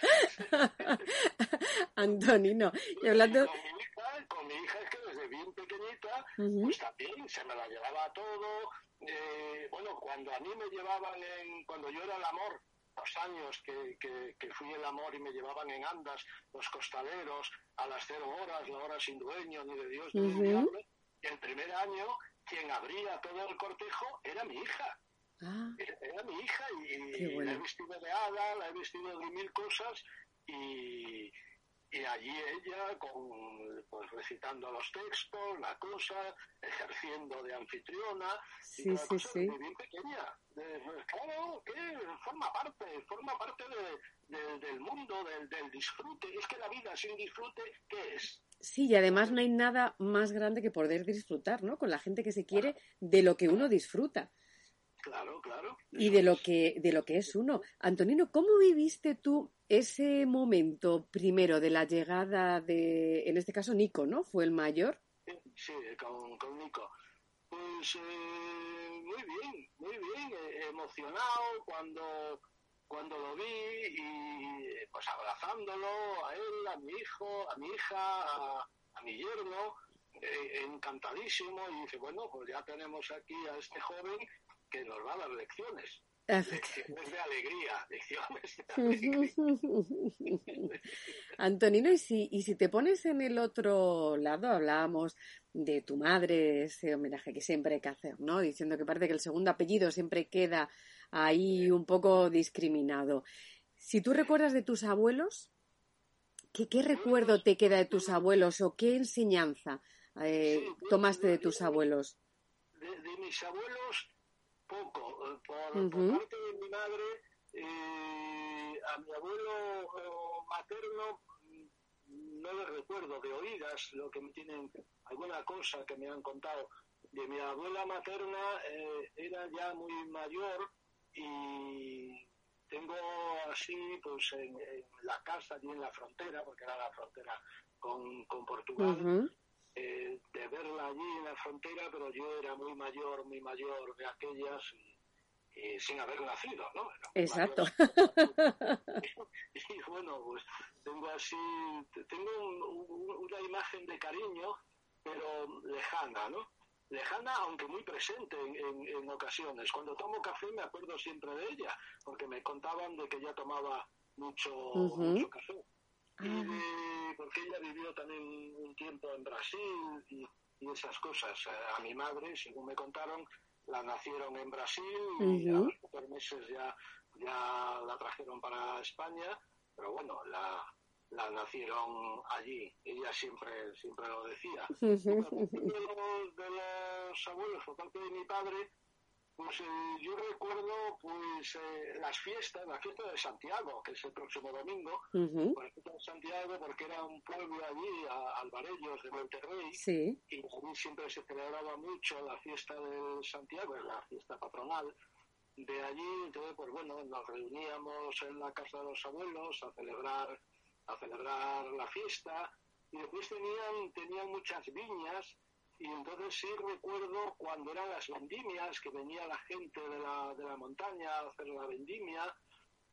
Antonino, y hablando... Con mi, hija, con mi hija es que desde bien pequeñita, pues también se me la llevaba todo. Eh, bueno, cuando a mí me llevaban en, cuando yo era el amor, los años que, que, fui el amor y me llevaban en andas los costaleros a las cero horas, la hora sin dueño, ni de Dios ni de diablo, el primer año quien abría todo el cortejo era mi hija. Ah. Era, mi hija y la he vestido de hada, la he vestido de mil cosas y, y allí ella con pues recitando los textos la cosa ejerciendo de anfitriona sí, y sí, sí. bien pequeña claro que forma parte forma parte de, del mundo del, del disfrute es que la vida sin disfrute qué es Sí, y además no hay nada más grande que poder disfrutar, ¿no? Con la gente que se quiere de lo que uno disfruta. Claro, claro. Y de lo que de lo que es uno. Antonino, ¿cómo viviste tú ese momento primero de la llegada de, en este caso, Nico, ¿no? Fue el mayor. Sí, con, con Nico. Pues eh, muy bien, muy bien, eh, emocionado cuando cuando lo vi y pues abrazándolo a él, a mi hijo, a mi hija, a, mi yerno, eh, encantadísimo y dice, bueno, pues ya tenemos aquí a este joven que nos va a dar lecciones. Lecciones de alegría, lecciones de alegría. Antonino, y si, y si te pones en el otro lado, hablábamos de tu madre, ese homenaje que siempre hay que hacer, ¿no? Diciendo que parece que el segundo apellido siempre queda ahí un poco discriminado. Si tú recuerdas de tus abuelos, ¿qué, qué recuerdo te queda de tus abuelos o qué enseñanza eh, tomaste de tus abuelos? De, mis abuelos, poco. Eh, por, parte de mi madre, eh, a mi abuelo materno no le recuerdo de oídas lo que me tienen alguna cosa que me han contado. De mi abuela materna era ya muy mayor y tengo así, pues en, la casa, y en la frontera, porque era la frontera con, con Portugal, eh, de verla allí en la frontera, pero yo era muy mayor, muy mayor de aquellas y, sin haber nacido, ¿no? Exacto. y, bueno, pues tengo así, tengo una imagen de cariño, pero lejana, ¿no? lejana, aunque muy presente en, ocasiones. Cuando tomo café me acuerdo siempre de ella, porque me contaban de que ella tomaba mucho, mucho café. Y porque ella vivió también un tiempo en Brasil y, esas cosas. A mi madre, según me contaron, la nacieron en Brasil y a los pocos meses ya, ya la trajeron para España. Pero bueno, la, la nacieron allí. Ella siempre, siempre lo decía. de, los, de los abuelos, por parte de mi padre, pues eh, yo recuerdo pues eh, las fiestas, la fiesta de Santiago, que es el próximo domingo, la fiesta de Santiago porque era un pueblo allí, a, Alvarellos de Monterrey, y allí siempre se celebraba mucho la fiesta de Santiago, la fiesta patronal. De allí, entonces pues bueno, nos reuníamos en la casa de los abuelos a celebrar a celebrar la fiesta. Y después tenían, tenían muchas viñas y entonces sí recuerdo cuando eran las vendimias que venía la gente de la, de la montaña a hacer la vendimia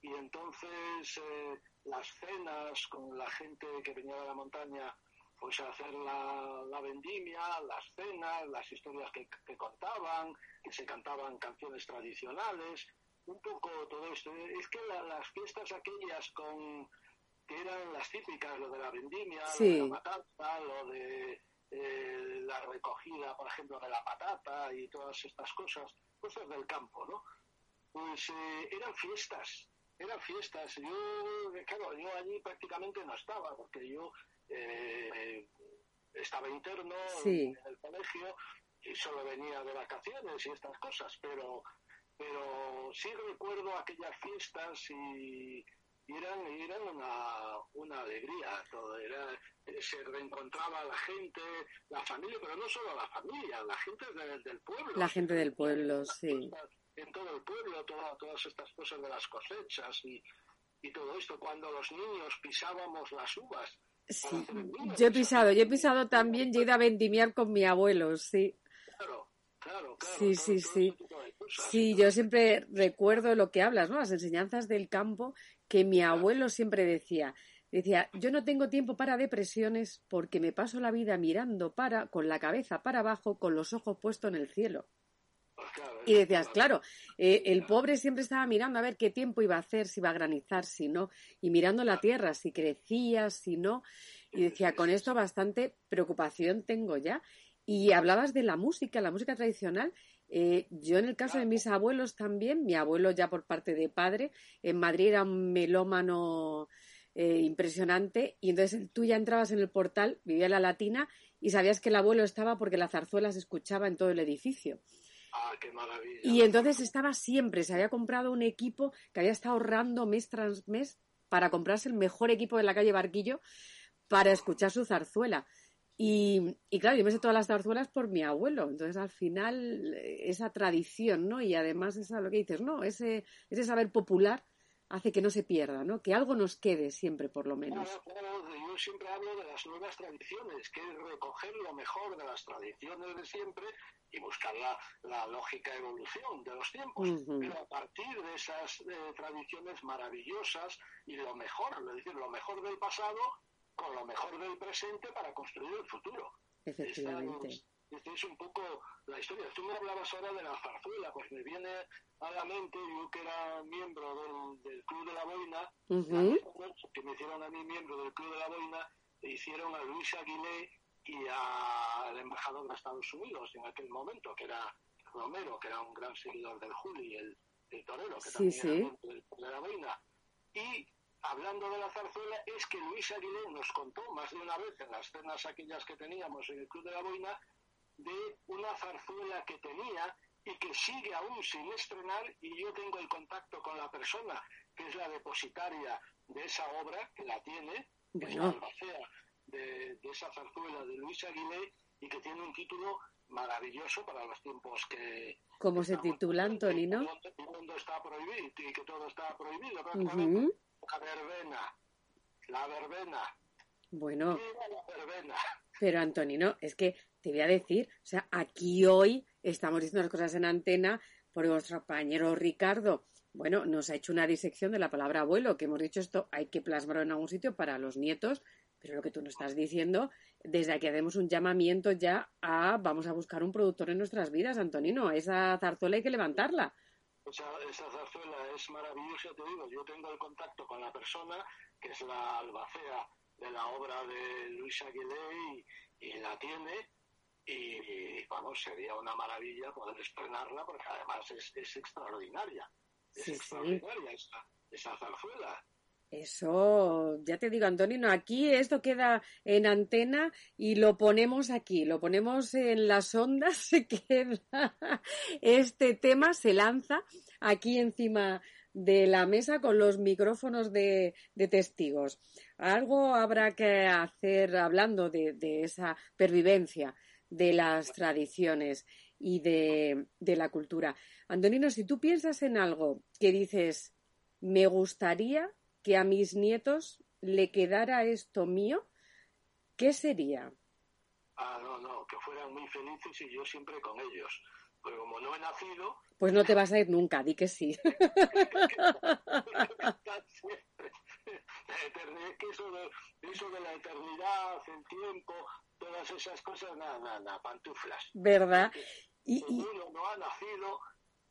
y entonces eh, las cenas con la gente que venía de la montaña pues a hacer la, la vendimia, las cenas, las historias que, que, contaban, que se cantaban canciones tradicionales, un poco todo esto. Es que las fiestas aquellas con, que eran las típicas, lo de la vendimia, lo de la matanza, lo de eh, la recogida, por ejemplo, de la patata y todas estas cosas, cosas del campo, ¿no? Pues eh, eran fiestas, eran fiestas. Yo, claro, yo allí prácticamente no estaba, porque yo eh, estaba interno en el colegio y solo venía de vacaciones y estas cosas, pero, pero sí recuerdo aquellas fiestas y y eran, eran una, una alegría todo, era, se reencontraba la gente, la familia, pero no solo la familia, la gente del pueblo. La gente del pueblo, sí. en todo el pueblo, todas estas cosas de las cosechas y, y todo esto, cuando los niños pisábamos las uvas. Sí, yo he pisado, yo he pisado también, yo he ido a vendimiar con mi abuelo, sí. Claro, claro, claro. Sí, sí, sí. Sí, yo siempre recuerdo lo que hablas, ¿no? Las enseñanzas del campo que mi abuelo siempre decía. Decía, yo no tengo tiempo para depresiones porque me paso la vida mirando para, con la cabeza para abajo, con los ojos puestos en el cielo. Y decías, claro, eh, el pobre siempre estaba mirando a ver qué tiempo iba a hacer, si iba a granizar, si no, y mirando la tierra, si crecía, si no. Y decía, con esto bastante preocupación tengo ya. Y hablabas de la música, la música tradicional, eh, yo en el caso de mis abuelos también, mi abuelo ya por parte de padre, en Madrid era un melómano eh, impresionante. Y entonces tú ya entrabas en el portal, vivía en la latina, y sabías que el abuelo estaba porque la zarzuela se escuchaba en todo el edificio. Ah, qué maravilla. Y entonces estaba siempre, se había comprado un equipo que había estado ahorrando mes tras mes para comprarse el mejor equipo de la calle Barquillo para escuchar su zarzuela. Y, y, claro, yo me sé todas las zarzuelas por mi abuelo. Entonces, al final, esa tradición, ¿no? Y además, esa, lo que dices, ¿no? Ese, ese saber popular hace que no se pierda, ¿no? Que algo nos quede siempre, por lo menos. Claro, yo siempre hablo de las nuevas tradiciones, que es recoger lo mejor de las tradiciones de siempre y buscar la, la lógica evolución de los tiempos. Pero a partir de esas eh, tradiciones maravillosas y lo mejor, es decir, lo mejor del pasado, con lo mejor del presente para construir el futuro. Efectivamente. Esta es, un poco la historia. Tú me hablabas ahora de la zarzuela, pues me viene a la mente, yo que era miembro del, Club de la Boina, que me hicieron a mí miembro del Club de la Boina, e hicieron a Luis Aguilé y al embajador de Estados Unidos en aquel momento, que era Romero, que era un gran seguidor del Juli, el, el torero, que también era miembro del Club de la Boina. Y hablando de la zarzuela, es que Luis Aguilé nos contó más de una vez en las cenas aquellas que teníamos en el Club de la Boina de una zarzuela que tenía y que sigue aún sin estrenar y yo tengo el contacto con la persona que es la depositaria de esa obra, que la tiene, que es la albacea de, de, esa zarzuela de Luis Aguilé y que tiene un título maravilloso para los tiempos que... ¿Cómo se titula, Antonino? El mundo está prohibido y que todo está prohibido prácticamente. La verbena. La verbena. Bueno. La verbena. Pero Antonino, es que te voy a decir, o sea, aquí hoy estamos diciendo las cosas en antena por nuestro compañero Ricardo. Bueno, nos ha hecho una disección de la palabra abuelo, que hemos dicho esto hay que plasmarlo en algún sitio para los nietos, pero lo que tú nos estás diciendo, desde aquí hacemos un llamamiento ya a vamos a buscar un productor en nuestras vidas, Antonino, esa zarzuela hay que levantarla. Esa, esa, zarzuela es maravillosa, te digo, yo tengo el contacto con la persona que es la albacea de la obra de Luis Aguilé y, la tiene y, vamos, sería una maravilla poder estrenarla porque además es, es extraordinaria, es extraordinaria Esa, esa zarzuela. Eso, ya te digo, Antonino, aquí esto queda en antena y lo ponemos aquí, lo ponemos en las ondas, se queda, este tema se lanza aquí encima de la mesa con los micrófonos de, testigos. Algo habrá que hacer hablando de, de esa pervivencia de las tradiciones y de, de la cultura. Antonino, si tú piensas en algo que dices, me gustaría que a mis nietos le quedara esto mío, ¿qué sería? Ah, no, no, que fueran muy felices y yo siempre con ellos. Pero como no he nacido... Pues no te vas a ir nunca, di que sí. eso de, eso de la eternidad, el tiempo, todas esas cosas, nada, nada, nada pantuflas. ¿Verdad? Y, y... uno no ha nacido,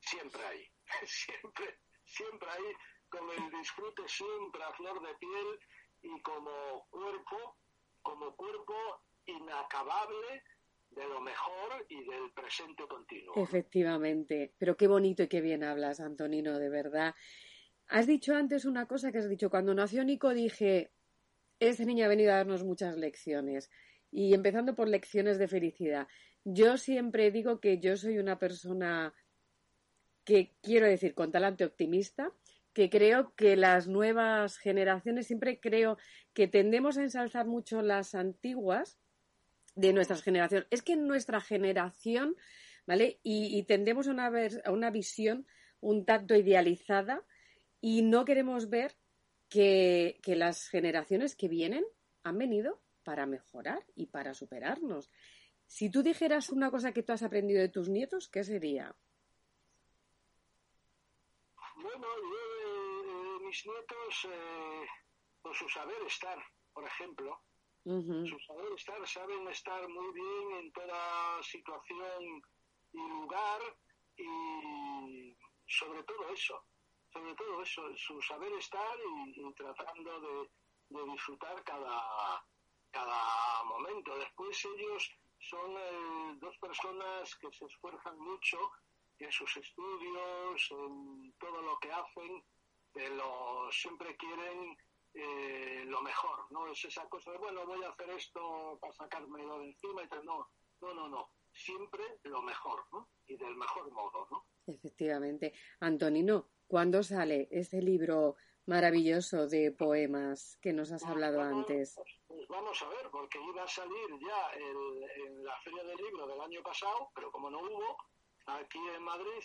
siempre hay. siempre, siempre hay con el disfrute siempre a flor de piel y como cuerpo, como cuerpo inacabable de lo mejor y del presente continuo. Efectivamente, pero qué bonito y qué bien hablas, Antonino, de verdad. Has dicho antes una cosa que has dicho, cuando nació Nico dije, este niño ha venido a darnos muchas lecciones y empezando por lecciones de felicidad. Yo siempre digo que yo soy una persona que quiero decir con talante optimista, que creo que las nuevas generaciones, siempre creo que tendemos a ensalzar mucho las antiguas de nuestras generaciones. Es que nuestra generación, ¿vale? Y, tendemos a una, a una visión un tanto idealizada y no queremos ver que, que las generaciones que vienen han venido para mejorar y para superarnos. Si tú dijeras una cosa que tú has aprendido de tus nietos, ¿qué sería? Mis nietos, eh, por su saber estar, por ejemplo, su saber estar, saben estar muy bien en toda situación y lugar y sobre todo eso, sobre todo eso, su saber estar y, tratando de, disfrutar cada, cada momento. Después ellos son eh, dos personas que se esfuerzan mucho en sus estudios, en todo lo que hacen, pero siempre quieren eh, lo mejor, no es esa cosa de, bueno, voy a hacer esto para sacarme lo de encima y tal, no, no, no, no, siempre lo mejor, ¿no? Y del mejor modo, ¿no? Efectivamente. Antonino, ¿cuándo sale ese libro maravilloso de poemas que nos has pues hablado antes? Pues, pues, vamos a ver, porque iba a salir ya en la Feria del Libro del año pasado, pero como no hubo, aquí en Madrid,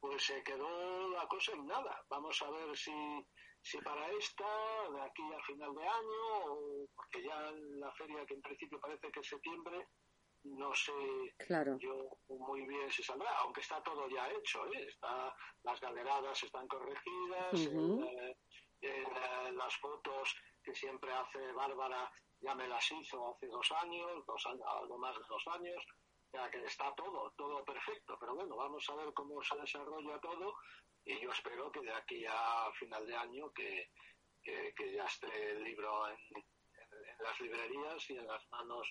pues se quedó la cosa en nada. Vamos a ver si, si para esta, de aquí a final de año, o porque ya la feria que en principio parece que es septiembre, no sé claro. yo muy bien si saldrá, aunque está todo ya hecho, ¿eh? está, las galeradas están corregidas, eh, eh, las fotos que siempre hace Bárbara ya me las hizo hace dos años, dos años, algo más de dos años, ya que está todo, todo perfecto, pero bueno, vamos a ver cómo se desarrolla todo y yo espero que de aquí a final de año que, que, ya esté el libro en, en las librerías y en las manos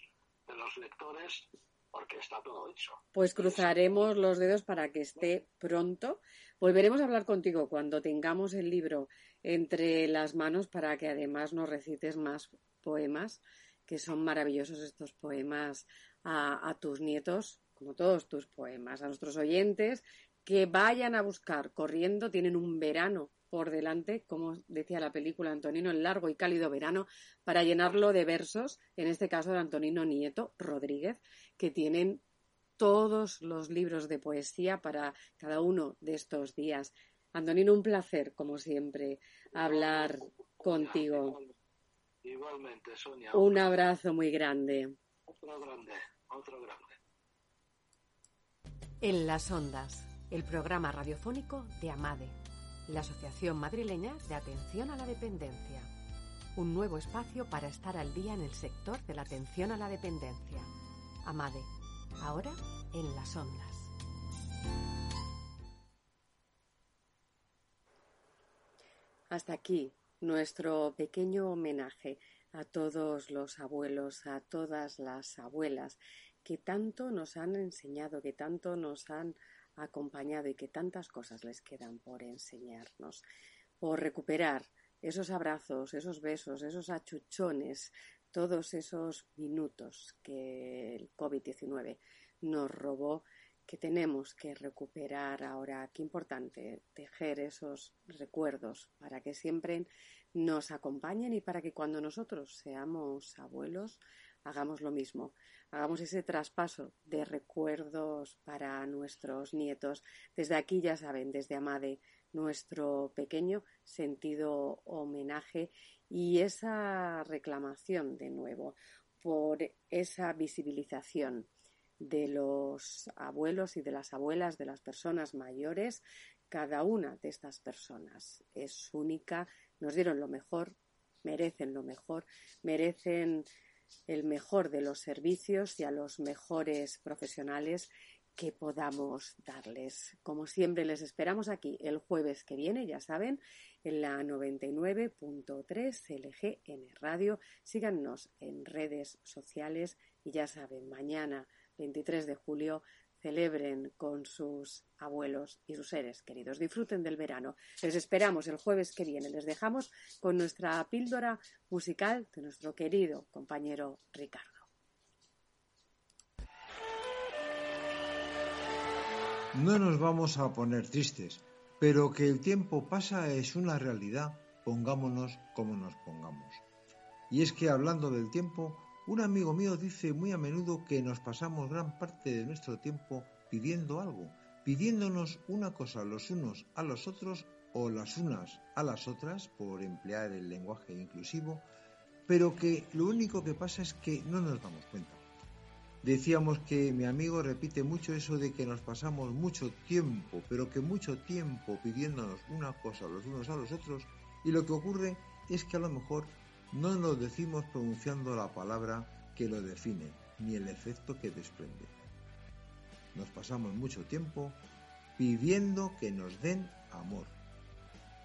de los lectores porque está todo hecho. Pues cruzaremos los dedos para que esté pronto. Volveremos a hablar contigo cuando tengamos el libro entre las manos para que además nos recites más poemas, que son maravillosos estos poemas a, a tus nietos, como todos tus poemas, a nuestros oyentes, que vayan a buscar corriendo, tienen un verano por delante, como decía la película Antonino, el largo y cálido verano, para llenarlo de versos, en este caso de Antonino Nieto Rodríguez, que tienen todos los libros de poesía para cada uno de estos días. Antonino, un placer, como siempre, hablar contigo. Igualmente, Sonia. Un abrazo muy grande. Otro grande, otro grande. En las ondas, el programa radiofónico de Amade la Asociación Madrileña de Atención a la Dependencia. Un nuevo espacio para estar al día en el sector de la atención a la dependencia. Amade, ahora en las ondas. Hasta aquí nuestro pequeño homenaje a todos los abuelos, a todas las abuelas que tanto nos han enseñado, que tanto nos han acompañado y que tantas cosas les quedan por enseñarnos, por recuperar esos abrazos, esos besos, esos achuchones, todos esos minutos que el COVID-19 nos robó, que tenemos que recuperar ahora. Qué importante tejer esos recuerdos para que siempre nos acompañen y para que cuando nosotros seamos abuelos hagamos lo mismo, hagamos ese traspaso de recuerdos para nuestros nietos. Desde aquí, ya saben, desde Amade, nuestro pequeño sentido homenaje y esa reclamación de nuevo por esa visibilización de los abuelos y de las abuelas, de las personas mayores. Cada una de estas personas es única, nos dieron lo mejor, merecen lo mejor, merecen el mejor de los servicios y a los mejores profesionales que podamos darles. Como siempre, les esperamos aquí el jueves que viene, ya saben, en la 99.3 LGN Radio. Síganos en redes sociales y ya saben, mañana, 23 de julio, celebren con sus abuelos y sus seres queridos. Disfruten del verano. Les esperamos el jueves que viene. Les dejamos con nuestra píldora musical de nuestro querido compañero Ricardo. No nos vamos a poner tristes, pero que el tiempo pasa es una realidad, pongámonos como nos pongamos. Y es que hablando del tiempo, un amigo mío dice muy a menudo que nos pasamos gran parte de nuestro tiempo pidiendo algo, pidiéndonos una cosa los unos a los otros o las unas a las otras, por emplear el lenguaje inclusivo, pero que lo único que pasa es que no nos damos cuenta. Decíamos que mi amigo repite mucho eso de que nos pasamos mucho tiempo, pero que mucho tiempo pidiéndonos una cosa los unos a los otros, y lo que ocurre es que a lo mejor no nos decimos pronunciando la palabra que lo define, ni el efecto que desprende. Nos pasamos mucho tiempo pidiendo que nos den amor,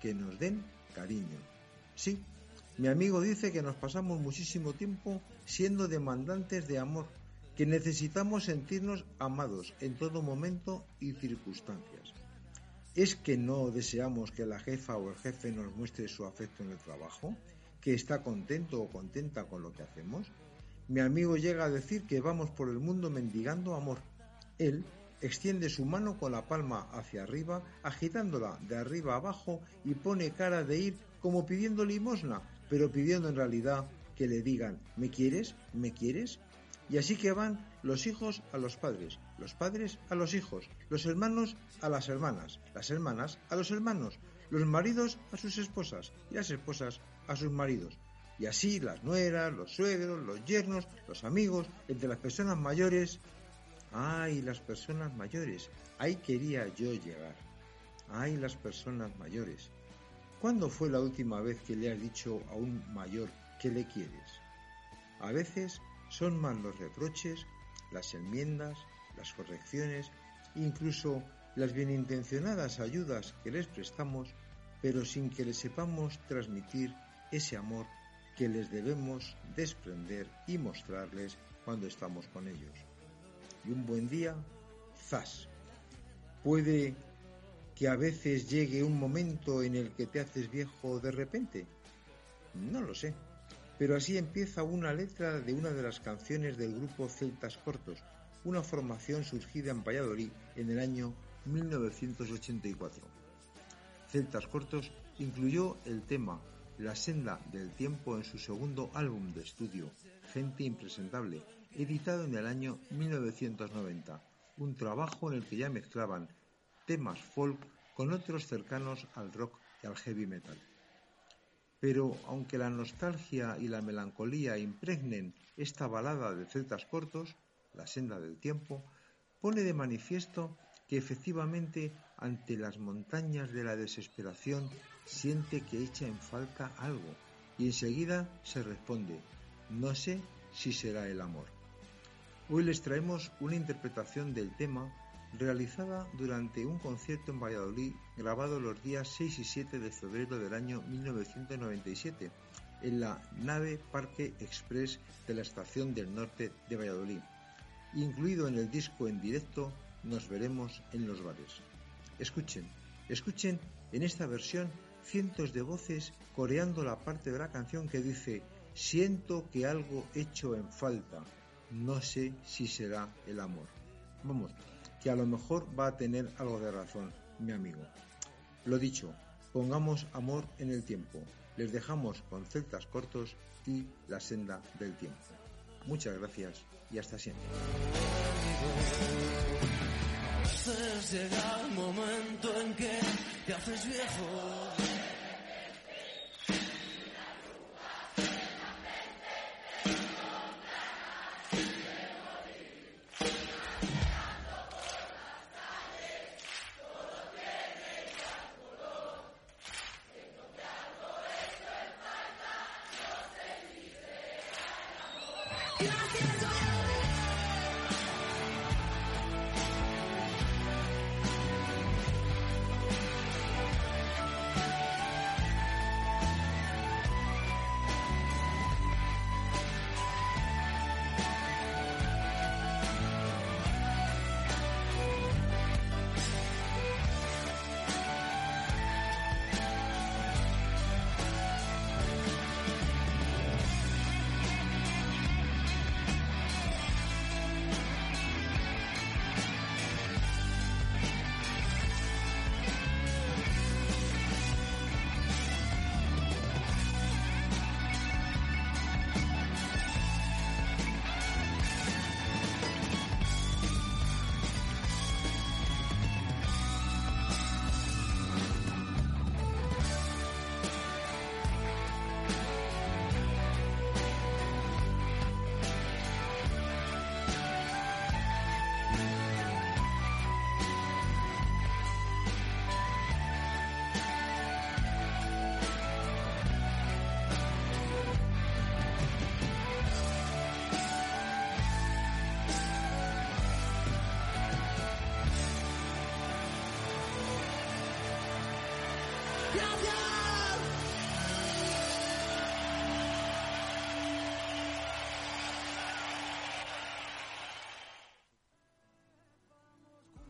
que nos den cariño. Sí, mi amigo dice que nos pasamos muchísimo tiempo siendo demandantes de amor, que necesitamos sentirnos amados en todo momento y circunstancias. ¿Es que no deseamos que la jefa o el jefe nos muestre su afecto en el trabajo? Que está contento o contenta con lo que hacemos. Mi amigo llega a decir que vamos por el mundo mendigando amor. Él extiende su mano con la palma hacia arriba, agitándola de arriba abajo y pone cara de ir como pidiendo limosna, pero pidiendo en realidad que le digan, ¿me quieres? ¿me quieres? Y así que van los hijos a los padres, los padres a los hijos, los hermanos a las hermanas, las hermanas a los hermanos, los maridos a sus esposas y las esposas a sus maridos. Y así las nueras, los suegros, los yernos, los amigos, entre las personas mayores. ¡Ay, las personas mayores! Ahí quería yo llegar. ¡Ay, las personas mayores! ¿Cuándo fue la última vez que le has dicho a un mayor que le quieres? A veces son más los reproches, las enmiendas, las correcciones, incluso las bienintencionadas ayudas que les prestamos, pero sin que les sepamos transmitir ese amor que les debemos desprender y mostrarles cuando estamos con ellos. Y un buen día, zas. Puede que a veces llegue un momento en el que te haces viejo de repente. No lo sé. Pero así empieza una letra de una de las canciones del grupo Celtas Cortos, una formación surgida en Valladolid en el año 1984. Celtas Cortos incluyó el tema La senda del tiempo en su segundo álbum de estudio, Gente Impresentable, editado en el año 1990, un trabajo en el que ya mezclaban temas folk con otros cercanos al rock y al heavy metal. Pero aunque la nostalgia y la melancolía impregnen esta balada de celtas cortos, La senda del tiempo, pone de manifiesto que efectivamente ante las montañas de la desesperación siente que echa en falta algo y enseguida se responde, no sé si será el amor. Hoy les traemos una interpretación del tema realizada durante un concierto en Valladolid grabado los días 6 y 7 de febrero del año 1997 en la nave Parque Express de la Estación del Norte de Valladolid. Incluido en el disco en directo Nos veremos en los bares. Escuchen, escuchen en esta versión cientos de voces coreando la parte de la canción que dice Siento que algo hecho en falta, no sé si será el amor. Vamos, que a lo mejor va a tener algo de razón, mi amigo. Lo dicho, pongamos amor en el tiempo. Les dejamos con celtas cortos y la senda del tiempo. Muchas gracias y hasta siempre. Momento en que te haces viejo.